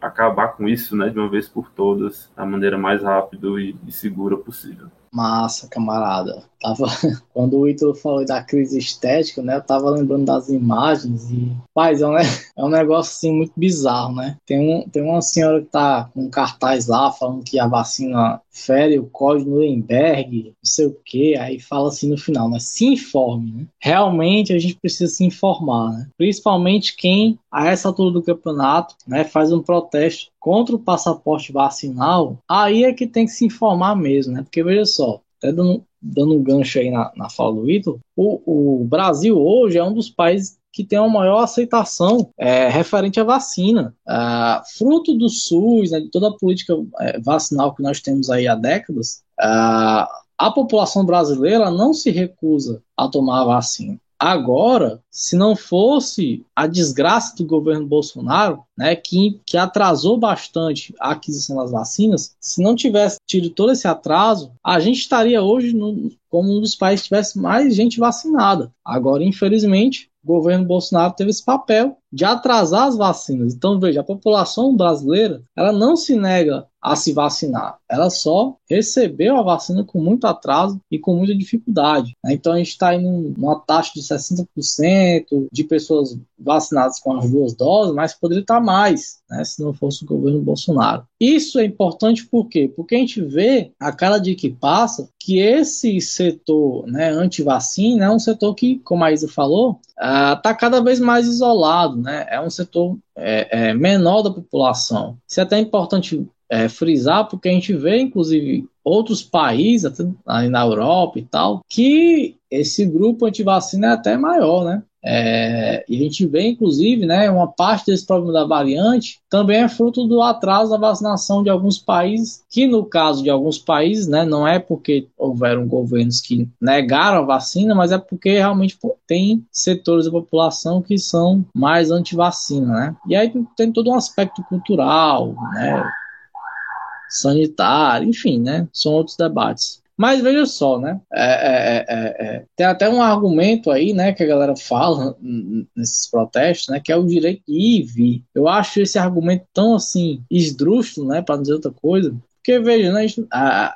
D: acabar com isso, né, de uma vez por todas, da maneira mais rápida e, e segura possível.
B: Massa, camarada. Tava, quando o Ítalo falou da crise estética, né? Eu tava lembrando das imagens e. Paz, é um, é um negócio assim muito bizarro, né? Tem, um, tem uma senhora que tá com um cartaz lá falando que a vacina fere o código Nuremberg, não sei o que, aí fala assim no final, mas se informe, né? Realmente a gente precisa se informar, né? Principalmente quem, a essa altura do campeonato, né, faz um protesto contra o passaporte vacinal, aí é que tem que se informar mesmo, né? Porque veja só, até dando, dando um gancho aí na, na fala do Ítalo, o, o Brasil hoje é um dos países que tem uma maior aceitação é, referente à vacina. É, fruto do SUS, né, de toda a política é, vacinal que nós temos aí há décadas, é, a população brasileira não se recusa a tomar a vacina. Agora, se não fosse a desgraça do governo Bolsonaro, né, que, que atrasou bastante a aquisição das vacinas, se não tivesse tido todo esse atraso, a gente estaria hoje no, como um dos países que tivesse mais gente vacinada. Agora, infelizmente, o governo Bolsonaro teve esse papel de atrasar as vacinas. Então, veja, a população brasileira, ela não se nega a se vacinar. Ela só recebeu a vacina com muito atraso e com muita dificuldade. Né? Então a gente está em uma taxa de 60% de pessoas vacinadas com as duas doses, mas poderia estar mais, né, se não fosse o governo Bolsonaro. Isso é importante por quê? Porque a gente vê a cada dia que passa que esse setor né, anti-vacina é um setor que, como a Isa falou, está uh, cada vez mais isolado, né? É um setor é, é, menor da população. Isso é até importante é, frisar, porque a gente vê, inclusive, outros países, até na Europa e tal, que esse grupo antivacina é até maior, né? É, e a gente vê, inclusive, né, uma parte desse problema da variante também é fruto do atraso da vacinação de alguns países, que no caso de alguns países, né, não é porque houveram governos que negaram a vacina, mas é porque realmente tem setores da população que são mais anti-vacina, né? E aí tem todo um aspecto cultural, né, sanitário, enfim, né? São outros debates. Mas veja só, né? É, é, é, é, é tem até um argumento aí, né, que a galera fala nesses protestos, né, que é o direito de ir e vir. Eu acho esse argumento tão assim esdrúxulo, né, para dizer outra coisa. Porque veja, né, a,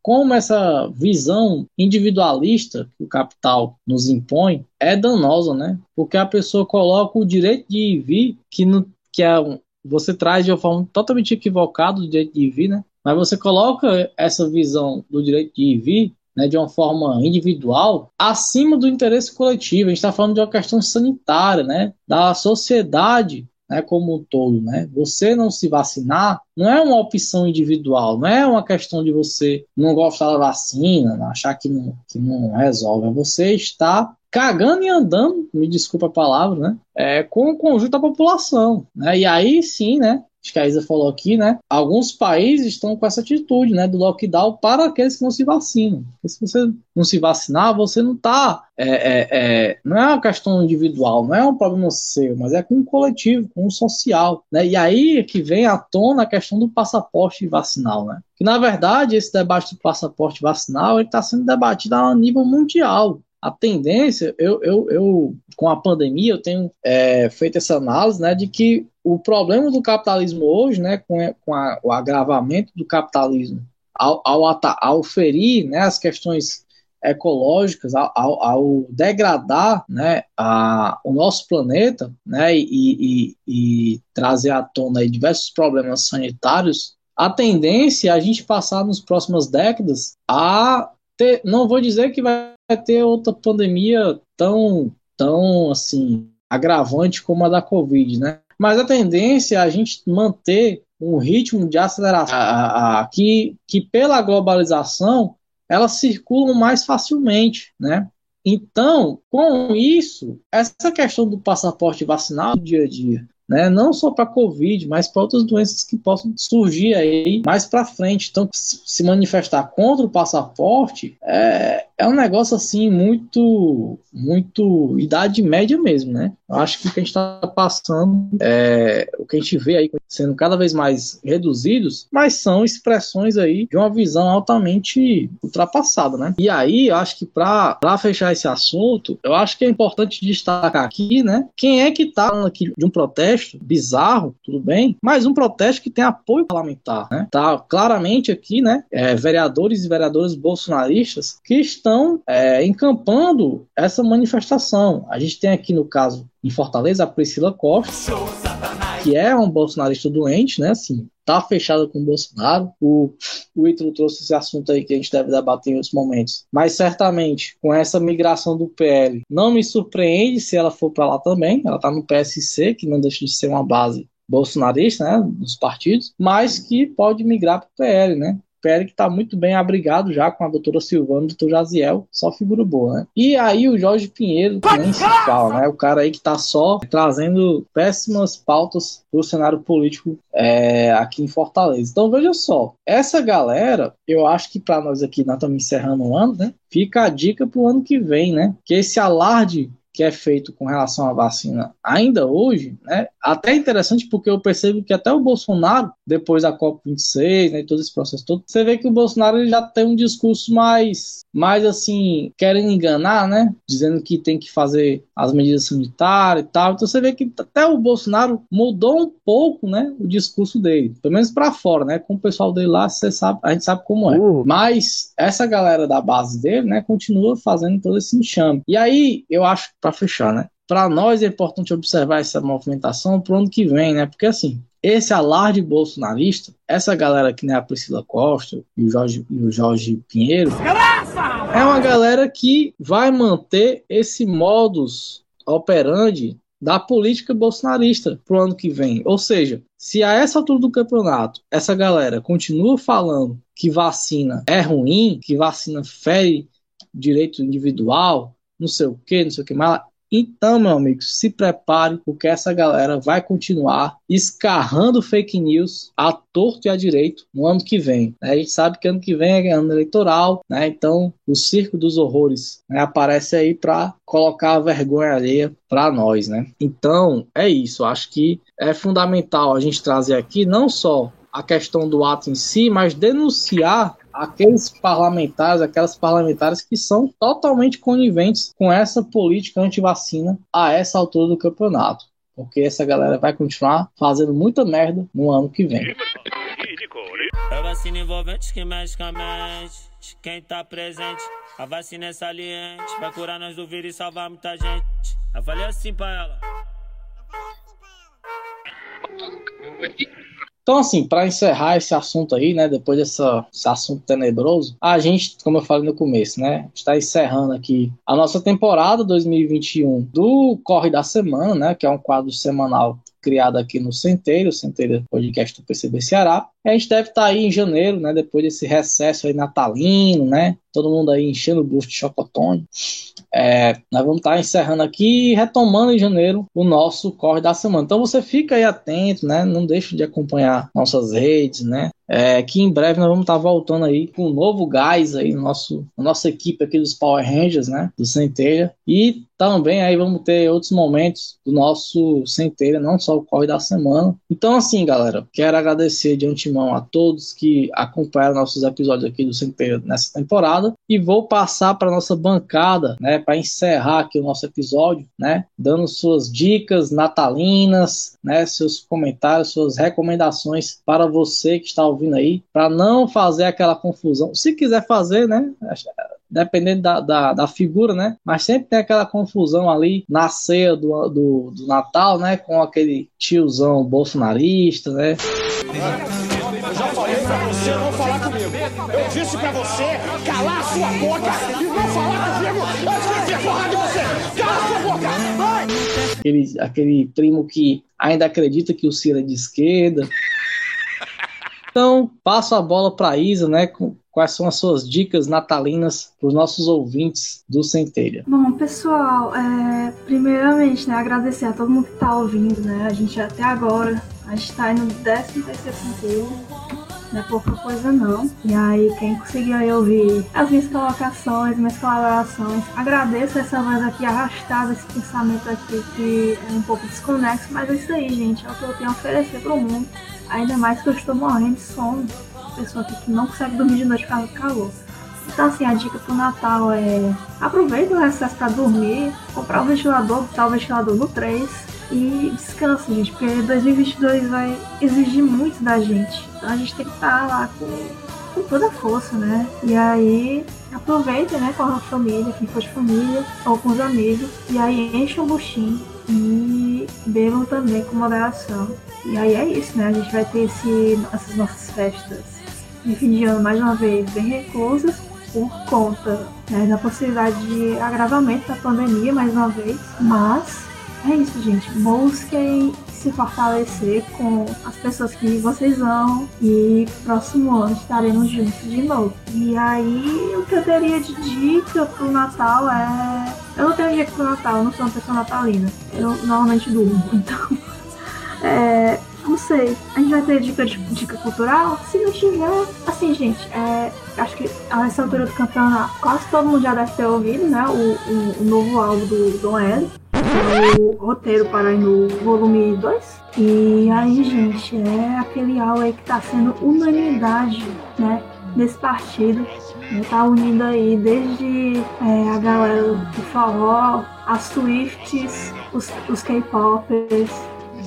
B: como essa visão individualista que o capital nos impõe é danosa, né? Porque a pessoa coloca o direito de ir e vir, que, no, que é um, você traz de uma forma totalmente equivocada o direito de ir vir, né? Mas você coloca essa visão do direito de ir vir né, de uma forma individual acima do interesse coletivo. A gente está falando de uma questão sanitária, né, da sociedade né, como um todo. Né? Você não se vacinar não é uma opção individual, não é uma questão de você não gostar da vacina, achar que não, que não resolve. É você está cagando e andando, me desculpa a palavra, né? É, com o conjunto da população. Né? E aí sim, né? Acho que a Isa falou aqui, né? Alguns países estão com essa atitude, né? Do lockdown para aqueles que não se vacinam. Porque se você não se vacinar, você não está. É, é, é, não é uma questão individual, não é um problema seu, mas é com o coletivo, com o social. Né? E aí é que vem à tona a questão do passaporte vacinal, né? Que na verdade esse debate do passaporte vacinal está sendo debatido a nível mundial a tendência, eu, eu, eu com a pandemia, eu tenho é, feito essa análise né, de que o problema do capitalismo hoje, né, com, com a, o agravamento do capitalismo, ao, ao, ao ferir né, as questões ecológicas, ao, ao, degradar né, a, o nosso planeta né, e, e, e trazer à tona diversos problemas sanitários, a tendência é a gente passar nas próximas décadas a ter, não vou dizer que vai ter outra pandemia tão, tão assim, agravante como a da Covid, né? Mas a tendência é a gente manter um ritmo de aceleração a, a, que, que pela globalização elas circulam mais facilmente, né? Então, com isso, essa questão do passaporte vacinal no dia a dia, né? Não só para Covid, mas para outras doenças que possam surgir aí mais para frente. Então, se manifestar contra o passaporte é, é um negócio assim muito, muito idade média mesmo, né? Eu acho que o que a gente está passando, é, o que a gente vê aí sendo cada vez mais reduzidos, mas são expressões aí de uma visão altamente ultrapassada, né? E aí, eu acho que para fechar esse assunto, eu acho que é importante destacar aqui, né? Quem é que está falando aqui de um protesto bizarro, tudo bem, mas um protesto que tem apoio parlamentar, né? Tá claramente aqui, né? É, vereadores e vereadoras bolsonaristas que estão é, encampando essa manifestação. A gente tem aqui no caso em Fortaleza a Priscila Costa, que é um bolsonarista doente, né? Assim, tá fechada com o Bolsonaro. O, o Ítalo trouxe esse assunto aí que a gente deve debater em outros momentos. Mas certamente, com essa migração do PL, não me surpreende se ela for para lá também. Ela tá no PSC, que não deixa de ser uma base bolsonarista, né, dos partidos, mas que pode migrar para o PL, né? PL que está muito bem abrigado já com a doutora Silvana, doutor Jaziel, só figura boa, né? E aí o Jorge Pinheiro, nem se fala, né? O cara aí que está só trazendo péssimas pautas para o cenário político é, aqui em Fortaleza. Então veja só, essa galera, eu acho que para nós aqui, nós estamos encerrando o ano, né? Fica a dica para o ano que vem, né? Que esse alarde que é feito com relação à vacina ainda hoje, né, até interessante porque eu percebo que até o Bolsonaro, depois da COP26, né, todo esse processo todo, você vê que o Bolsonaro ele já tem um discurso mais, mais assim, querendo enganar, né, dizendo que tem que fazer as medidas sanitárias e tal. Então você vê que até o Bolsonaro mudou um pouco, né, o discurso dele, pelo menos para fora, né, com o pessoal dele lá, você sabe, a gente sabe como é. Uh. Mas essa galera da base dele, né, continua fazendo todo esse enxame. E aí eu acho para fechar, né? Para nós é importante observar essa movimentação para o ano que vem, né? Porque assim, esse alarde bolsonarista, essa galera que nem a Priscila Costa e o Jorge, e o Jorge Pinheiro, é uma galera que vai manter esse modus operandi da política bolsonarista para o ano que vem. Ou seja, se a essa altura do campeonato essa galera continua falando que vacina é ruim, que vacina fere direito individual, não sei o que, não sei o que mais. Então, meu amigo, se prepare, porque essa galera vai continuar escarrando fake news a torto e a direito no ano que vem. A gente sabe que ano que vem é ano eleitoral, né? Então, o circo dos horrores né, aparece aí para colocar a vergonha alheia para nós, né? Então, é isso. Acho que é fundamental a gente trazer aqui não só a questão do ato em si, mas denunciar aqueles parlamentares, aquelas parlamentares que são totalmente coniventes com essa política anti-vacina a essa altura do campeonato. Porque essa galera vai continuar fazendo muita merda no ano que vem. Vacina envolvente que mexe com a mente. Quem tá presente, a vacina é saliente. Vai curar nós do vírus e salvar muita gente. Eu falei assim pra ela. Então, assim, para encerrar esse assunto aí, né, depois desse assunto tenebroso, a gente, como eu falei no começo, né, está encerrando aqui a nossa temporada 2021 do Corre da Semana, né, que é um quadro semanal criado aqui no Centeiro, Centeiro Podcast do PCB Ceará. A gente deve estar aí em janeiro, né, depois desse recesso aí natalino, né, todo mundo aí enchendo o busto de chocotone. É, nós vamos estar encerrando aqui e retomando em janeiro o nosso corre da semana. Então você fica aí atento, né? Não deixe de acompanhar nossas redes, né? É, que em breve nós vamos estar voltando aí com um novo gás aí no nosso, nossa equipe aqui dos Power Rangers, né? Do Centelha. E também aí vamos ter outros momentos do nosso Centelha, não só o corre da semana. Então, assim, galera, quero agradecer de antemão a todos que acompanharam nossos episódios aqui do Centelha nessa temporada. E vou passar para nossa bancada, né? Para encerrar aqui o nosso episódio, né? Dando suas dicas natalinas, né? Seus comentários, suas recomendações para você que está ouvindo aí, para não fazer aquela confusão. Se quiser fazer, né? Dependendo da, da, da, figura, né? Mas sempre tem aquela confusão ali na ceia do, do, do Natal, né? Com aquele tiozão bolsonarista, né? Eu já falei pra você não falar comigo. Eu disse pra você calar a sua boca e não falar comigo antes de eu porrada de você. Cala a sua boca! Vai! Aquele, aquele primo que ainda acredita que o Ciro é de esquerda. Então, passo a bola para a Isa, né? Quais são as suas dicas natalinas para os nossos ouvintes do Centelha?
C: Bom, pessoal, é, primeiramente, né, agradecer a todo mundo que está ouvindo, né? A gente até agora, a gente está no 13 terceiro não é pouca coisa não. E aí, quem conseguiu aí ouvir as minhas colocações, minhas colaborações, agradeço essa voz aqui arrastada, esse pensamento aqui que é um pouco desconexo, mas é isso aí, gente, é o que eu tenho a oferecer para o mundo. Ainda mais que eu estou morrendo de sono. Pessoa que não consegue dormir de noite por causa do calor. Então, assim, a dica pro Natal é aproveita o recesso para dormir, comprar um ventilador, botar o ventilador no 3 e descansa, gente, porque 2022 vai exigir muito da gente. Então a gente tem que estar lá com, com toda a força, né? E aí aproveita, né, com a família, quem for de família, ou com os amigos, e aí enche o buchinho e bebam também com moderação. E aí é isso, né? A gente vai ter esse, essas nossas festas de fim de ano mais uma vez bem reclusas por conta né, da possibilidade de agravamento da pandemia mais uma vez. Mas é isso, gente. Busquem se fortalecer com as pessoas que vocês amam e próximo ano estaremos juntos de novo. E aí, o que eu teria de dica pro Natal é. Eu não tenho dica pro Natal, eu não sou uma pessoa natalina. Eu normalmente durmo, então. É, não sei. A gente vai ter dica, dica cultural? Se não tiver, assim, gente, é, acho que a essa altura do campeonato quase todo mundo já deve ter ouvido, né? O, o, o novo álbum do Dom L. O roteiro para no volume 2. E aí, gente, é aquele álbum aí que tá sendo unanimidade, né? Desse partido. Né, tá unindo aí desde é, a galera do forró, as Swifts, os, os K-popers,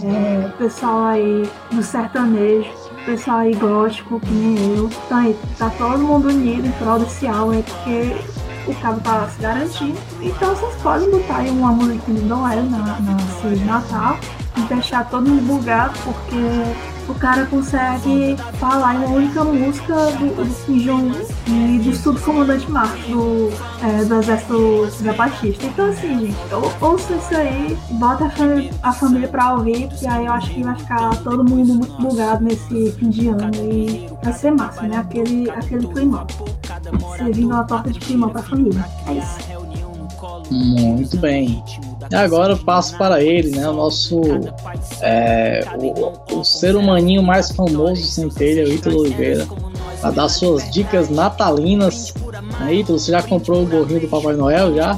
C: é, pessoal aí do sertanejo, pessoal aí gótico, que nem eu. Então aí, tá todo mundo unido em prol desse álbum aí, porque o cabo tá se garantindo. Então vocês podem botar aí uma musiquinha do Noel na, na de Natal e deixar todo mundo bugado, porque o cara consegue falar em uma única música do, do Kim e do subcomandante Marcos do, é, do exército zapatista. Então assim, gente, ou, ouça isso aí, bota a família, a família pra ouvir, e aí eu acho que vai ficar todo mundo muito bugado nesse fim de ano e vai ser massa, né? Aquele, aquele climão. Servindo uma torta de climão pra família. É isso.
B: Muito bem. E agora eu passo para ele, né? O nosso é, o, o, ser humaninho mais famoso sem telha, o Ítalo Oliveira, para dar suas dicas natalinas. Né, Ítalo, você já comprou o gorrinho do Papai Noel já?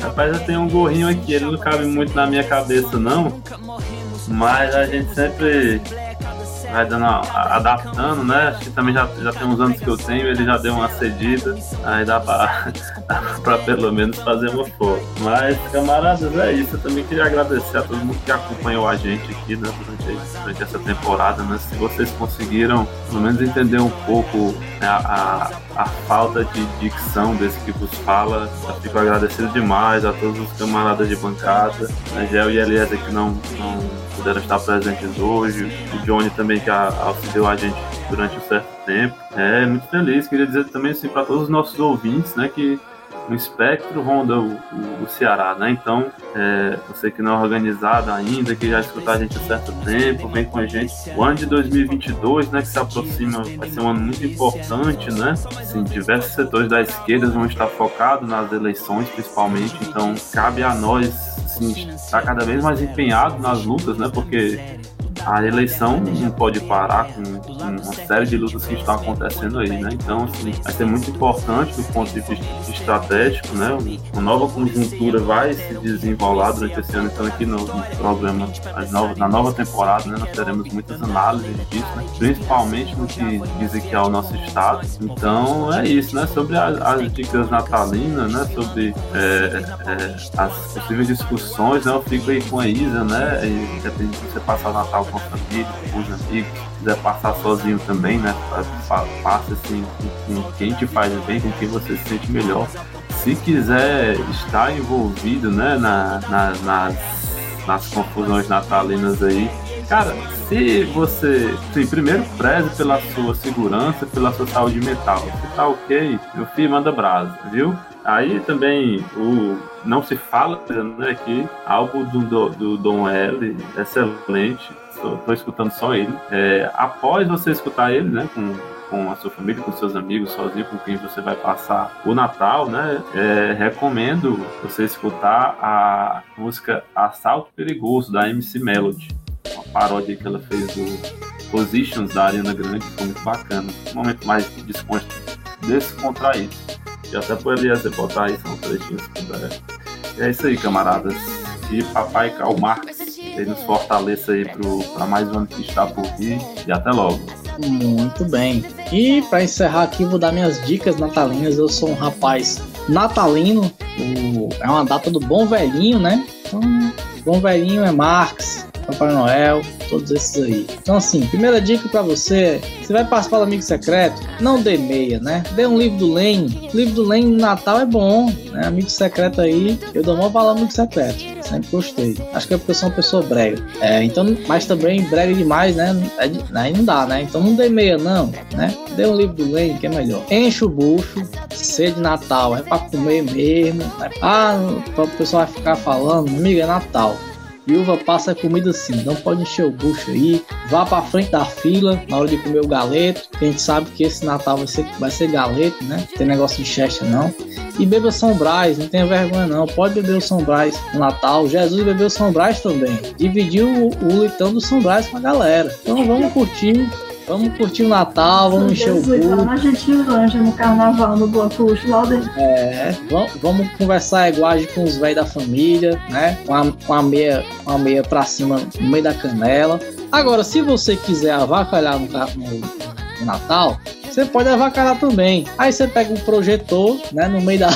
D: Rapaz, eu tenho um gorrinho aqui, ele não cabe muito na minha cabeça não, mas a gente sempre vai dando, adaptando, né? Acho que também já, já tem uns anos que eu tenho, ele já deu uma cedida, aí dá pra, pra pelo menos fazer uma foto. Mas, camaradas, é isso. Eu também queria agradecer a todo mundo que acompanhou a gente aqui né, durante, durante essa temporada, né? Se vocês conseguiram, pelo menos, entender um pouco né, a, a, a falta de dicção desse que vos fala, eu fico agradecido demais a todos os camaradas de bancada, né? Gel e Eliezer que não, não puderam estar presentes hoje, o Johnny também que auxiliou a gente durante um certo tempo. É muito feliz. Queria dizer também assim para todos os nossos ouvintes, né, que o espectro ronda o, o, o Ceará, né? Então, é, você que não é organizado ainda, que já escutou a gente há certo tempo, vem com a gente. O ano de 2022, né, que se aproxima, vai ser um ano muito importante, né? Assim, diversos setores da esquerda vão estar focados nas eleições, principalmente. Então, cabe a nós assim, estar cada vez mais empenhado nas lutas, né? Porque a eleição não pode parar com, com, uma série de lutas que estão acontecendo aí, né? Então, assim, vai ser muito importante do ponto de vista estratégico, né? Uma nova conjuntura vai se desenrolar durante esse ano, então aqui no, no programa, na nova temporada, né? Nós teremos muitas análises disso, né? principalmente no que diz aqui ao nosso estado. Então, é isso, né? Sobre as, as dicas natalinas, né? Sobre é, é, as possíveis discussões, né? Eu fico aí com a Isa, né? E depende de você passar o Natal com com a família, com os amigos, se quiser passar sozinho também, né? Passa assim com quem te faz bem, com quem você se sente melhor. Se quiser estar envolvido né, na, na, nas, nas confusões natalinas aí, Cara, se você, sim, primeiro preze pela sua segurança, pela sua saúde mental. Se tá ok, meu filho, manda brasa, viu? Aí também o Não Se Fala, né, que álbum do, do, do Dom L, excelente. Estou escutando só ele. É, após você escutar ele, né, com com a sua família, com seus amigos, sozinho, com quem você vai passar o Natal, né? É, recomendo você escutar a música Assalto Perigoso da MC Melody, uma paródia que ela fez do Positions da Ariana Grande, foi muito bacana, um momento mais descontraído. E até poderia você botar aí, são trechinhos se puder. E é isso aí, camaradas. E papai Karl Marx, ele nos fortaleça aí para mais um ano que está por vir. E até logo.
B: Muito bem. E para encerrar aqui, vou dar minhas dicas natalinas. Eu sou um rapaz natalino. É uma data do bom velhinho, né? Então, bom velhinho é Marx, Papai Noel, todos esses aí. Então, assim, primeira dica para você você vai participar do Amigo Secreto, não dê meia, né? Dê um livro do Lane. O livro do Lane no Natal é bom, né? Amigo Secreto aí, eu dou uma valor Amigo Secreto. Sempre gostei. Acho que é porque eu sou uma pessoa brega. É, então, mas também brega demais, né? É, aí não dá, né? Então não dê meia, não, né? Dê um livro do Lane, que é melhor. Enche o bucho, sede de Natal, é pra comer mesmo. Né? Ah, o pessoal vai ficar falando, amigo, é Natal. Viúva passa comida assim, não pode encher o bucho aí. Vá pra frente da fila na hora de comer o galeto. a gente sabe que esse Natal vai ser, vai ser galeto, né? Não tem negócio de Chester não. E beba São Brás, não tenha vergonha não. Pode beber o São Brás no Natal. Jesus bebeu São Brás também. Dividiu o, o litão do São Brás com a galera. Então vamos curtir Vamos curtir o Natal, vamos encher o cu.
C: Na Gentilândia, no carnaval, no bloco lá
B: É, vamos, vamos conversar igual com os velhos da família, né? Com a, com a meia, com a meia pra cima, no meio da canela. Agora, se você quiser avacalhar no, no, no Natal, você pode avacalhar também. Aí você pega um projetor, né, no meio da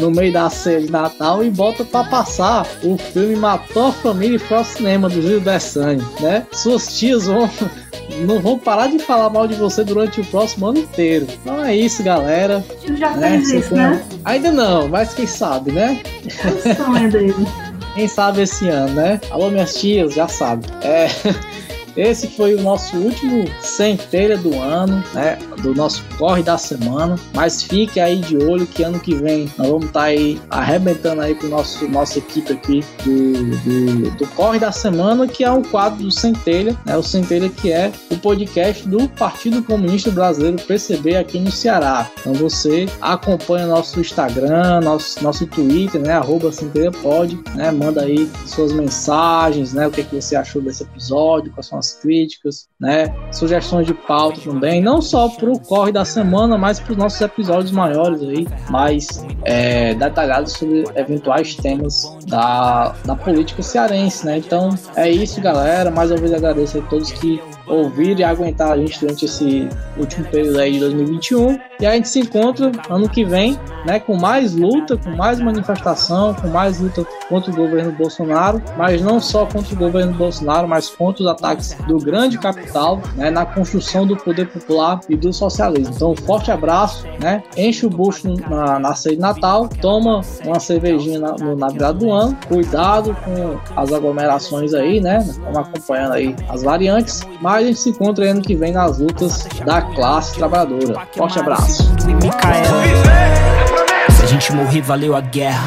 B: no meio da ceia de Natal e bota para passar o filme Matou a Família e foi ao cinema do Gil Bessani, né? Suas tias vão não vão parar de falar mal de você durante o próximo ano inteiro. Então é isso, galera.
C: Tu já né? fez isso, né?
B: Ainda não, mas quem sabe, né?
C: O sonho dele.
B: Quem sabe esse ano, né? Alô, minhas tias, já sabe. É. Esse foi o nosso último centelha do ano, né? Do nosso corre da semana. Mas fique aí de olho que ano que vem nós vamos estar tá aí arrebentando aí com nosso nossa equipe aqui do, do, do, corre da semana, que é um quadro do centelha, né? O centelha que é o podcast do Partido Comunista Brasileiro PCB aqui no Ceará. Então você acompanha nosso Instagram, nosso nosso Twitter, né? Arroba centelha pode, né? Manda aí suas mensagens, né? O que, é que você achou desse episódio, quais são as críticas, né? Sugestões de pauta também, não só para o corre da semana, mas para os nossos episódios maiores aí, mais é, detalhados sobre eventuais temas da, da política cearense, né? Então é isso, galera. Mais uma vez agradeço a todos que ouvir e aguentar a gente durante esse último período aí de 2021. E a gente se encontra ano que vem, né, com mais luta, com mais manifestação, com mais luta contra o governo Bolsonaro, mas não só contra o governo Bolsonaro, mas contra os ataques do grande capital, né, na construção do poder popular e do socialismo. Então, um forte abraço, né? Enche o bucho na, na ceia de Natal, toma uma cervejinha na, na virada do ano, cuidado com as aglomerações aí, né? Vamos acompanhando aí as variantes, mas a gente se encontra ano que vem nas lutas da classe trabalhadora. Forte abraço.
F: Se a gente morrer, valeu a guerra.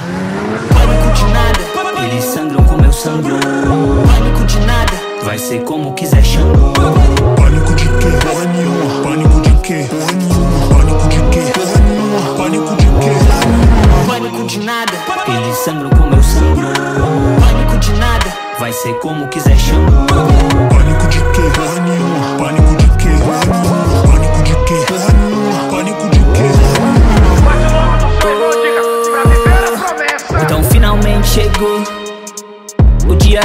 F: Pânico de nada, eles sangram como eu sangro. Pânico de nada, vai ser como quiser chamar.
G: Pânico de quê? Porra nenhuma. Pânico de quê? Porra nenhuma. Pânico de quê? Porra nenhuma. Pânico de quê?
F: Pânico de nada, eles sangram como eu sangro. Pânico de nada, vai ser como quiser chamar.
G: Pânico de quê? Porra nenhuma. Pânico de quê? Porra nenhuma. Pânico de quê? Porra nenhuma. Pânico de quê?
F: Então finalmente chegou o dia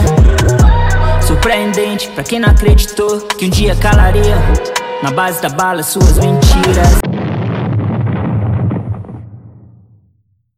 F: surpreendente pra quem não acreditou que um dia calaria na base da bala suas mentiras.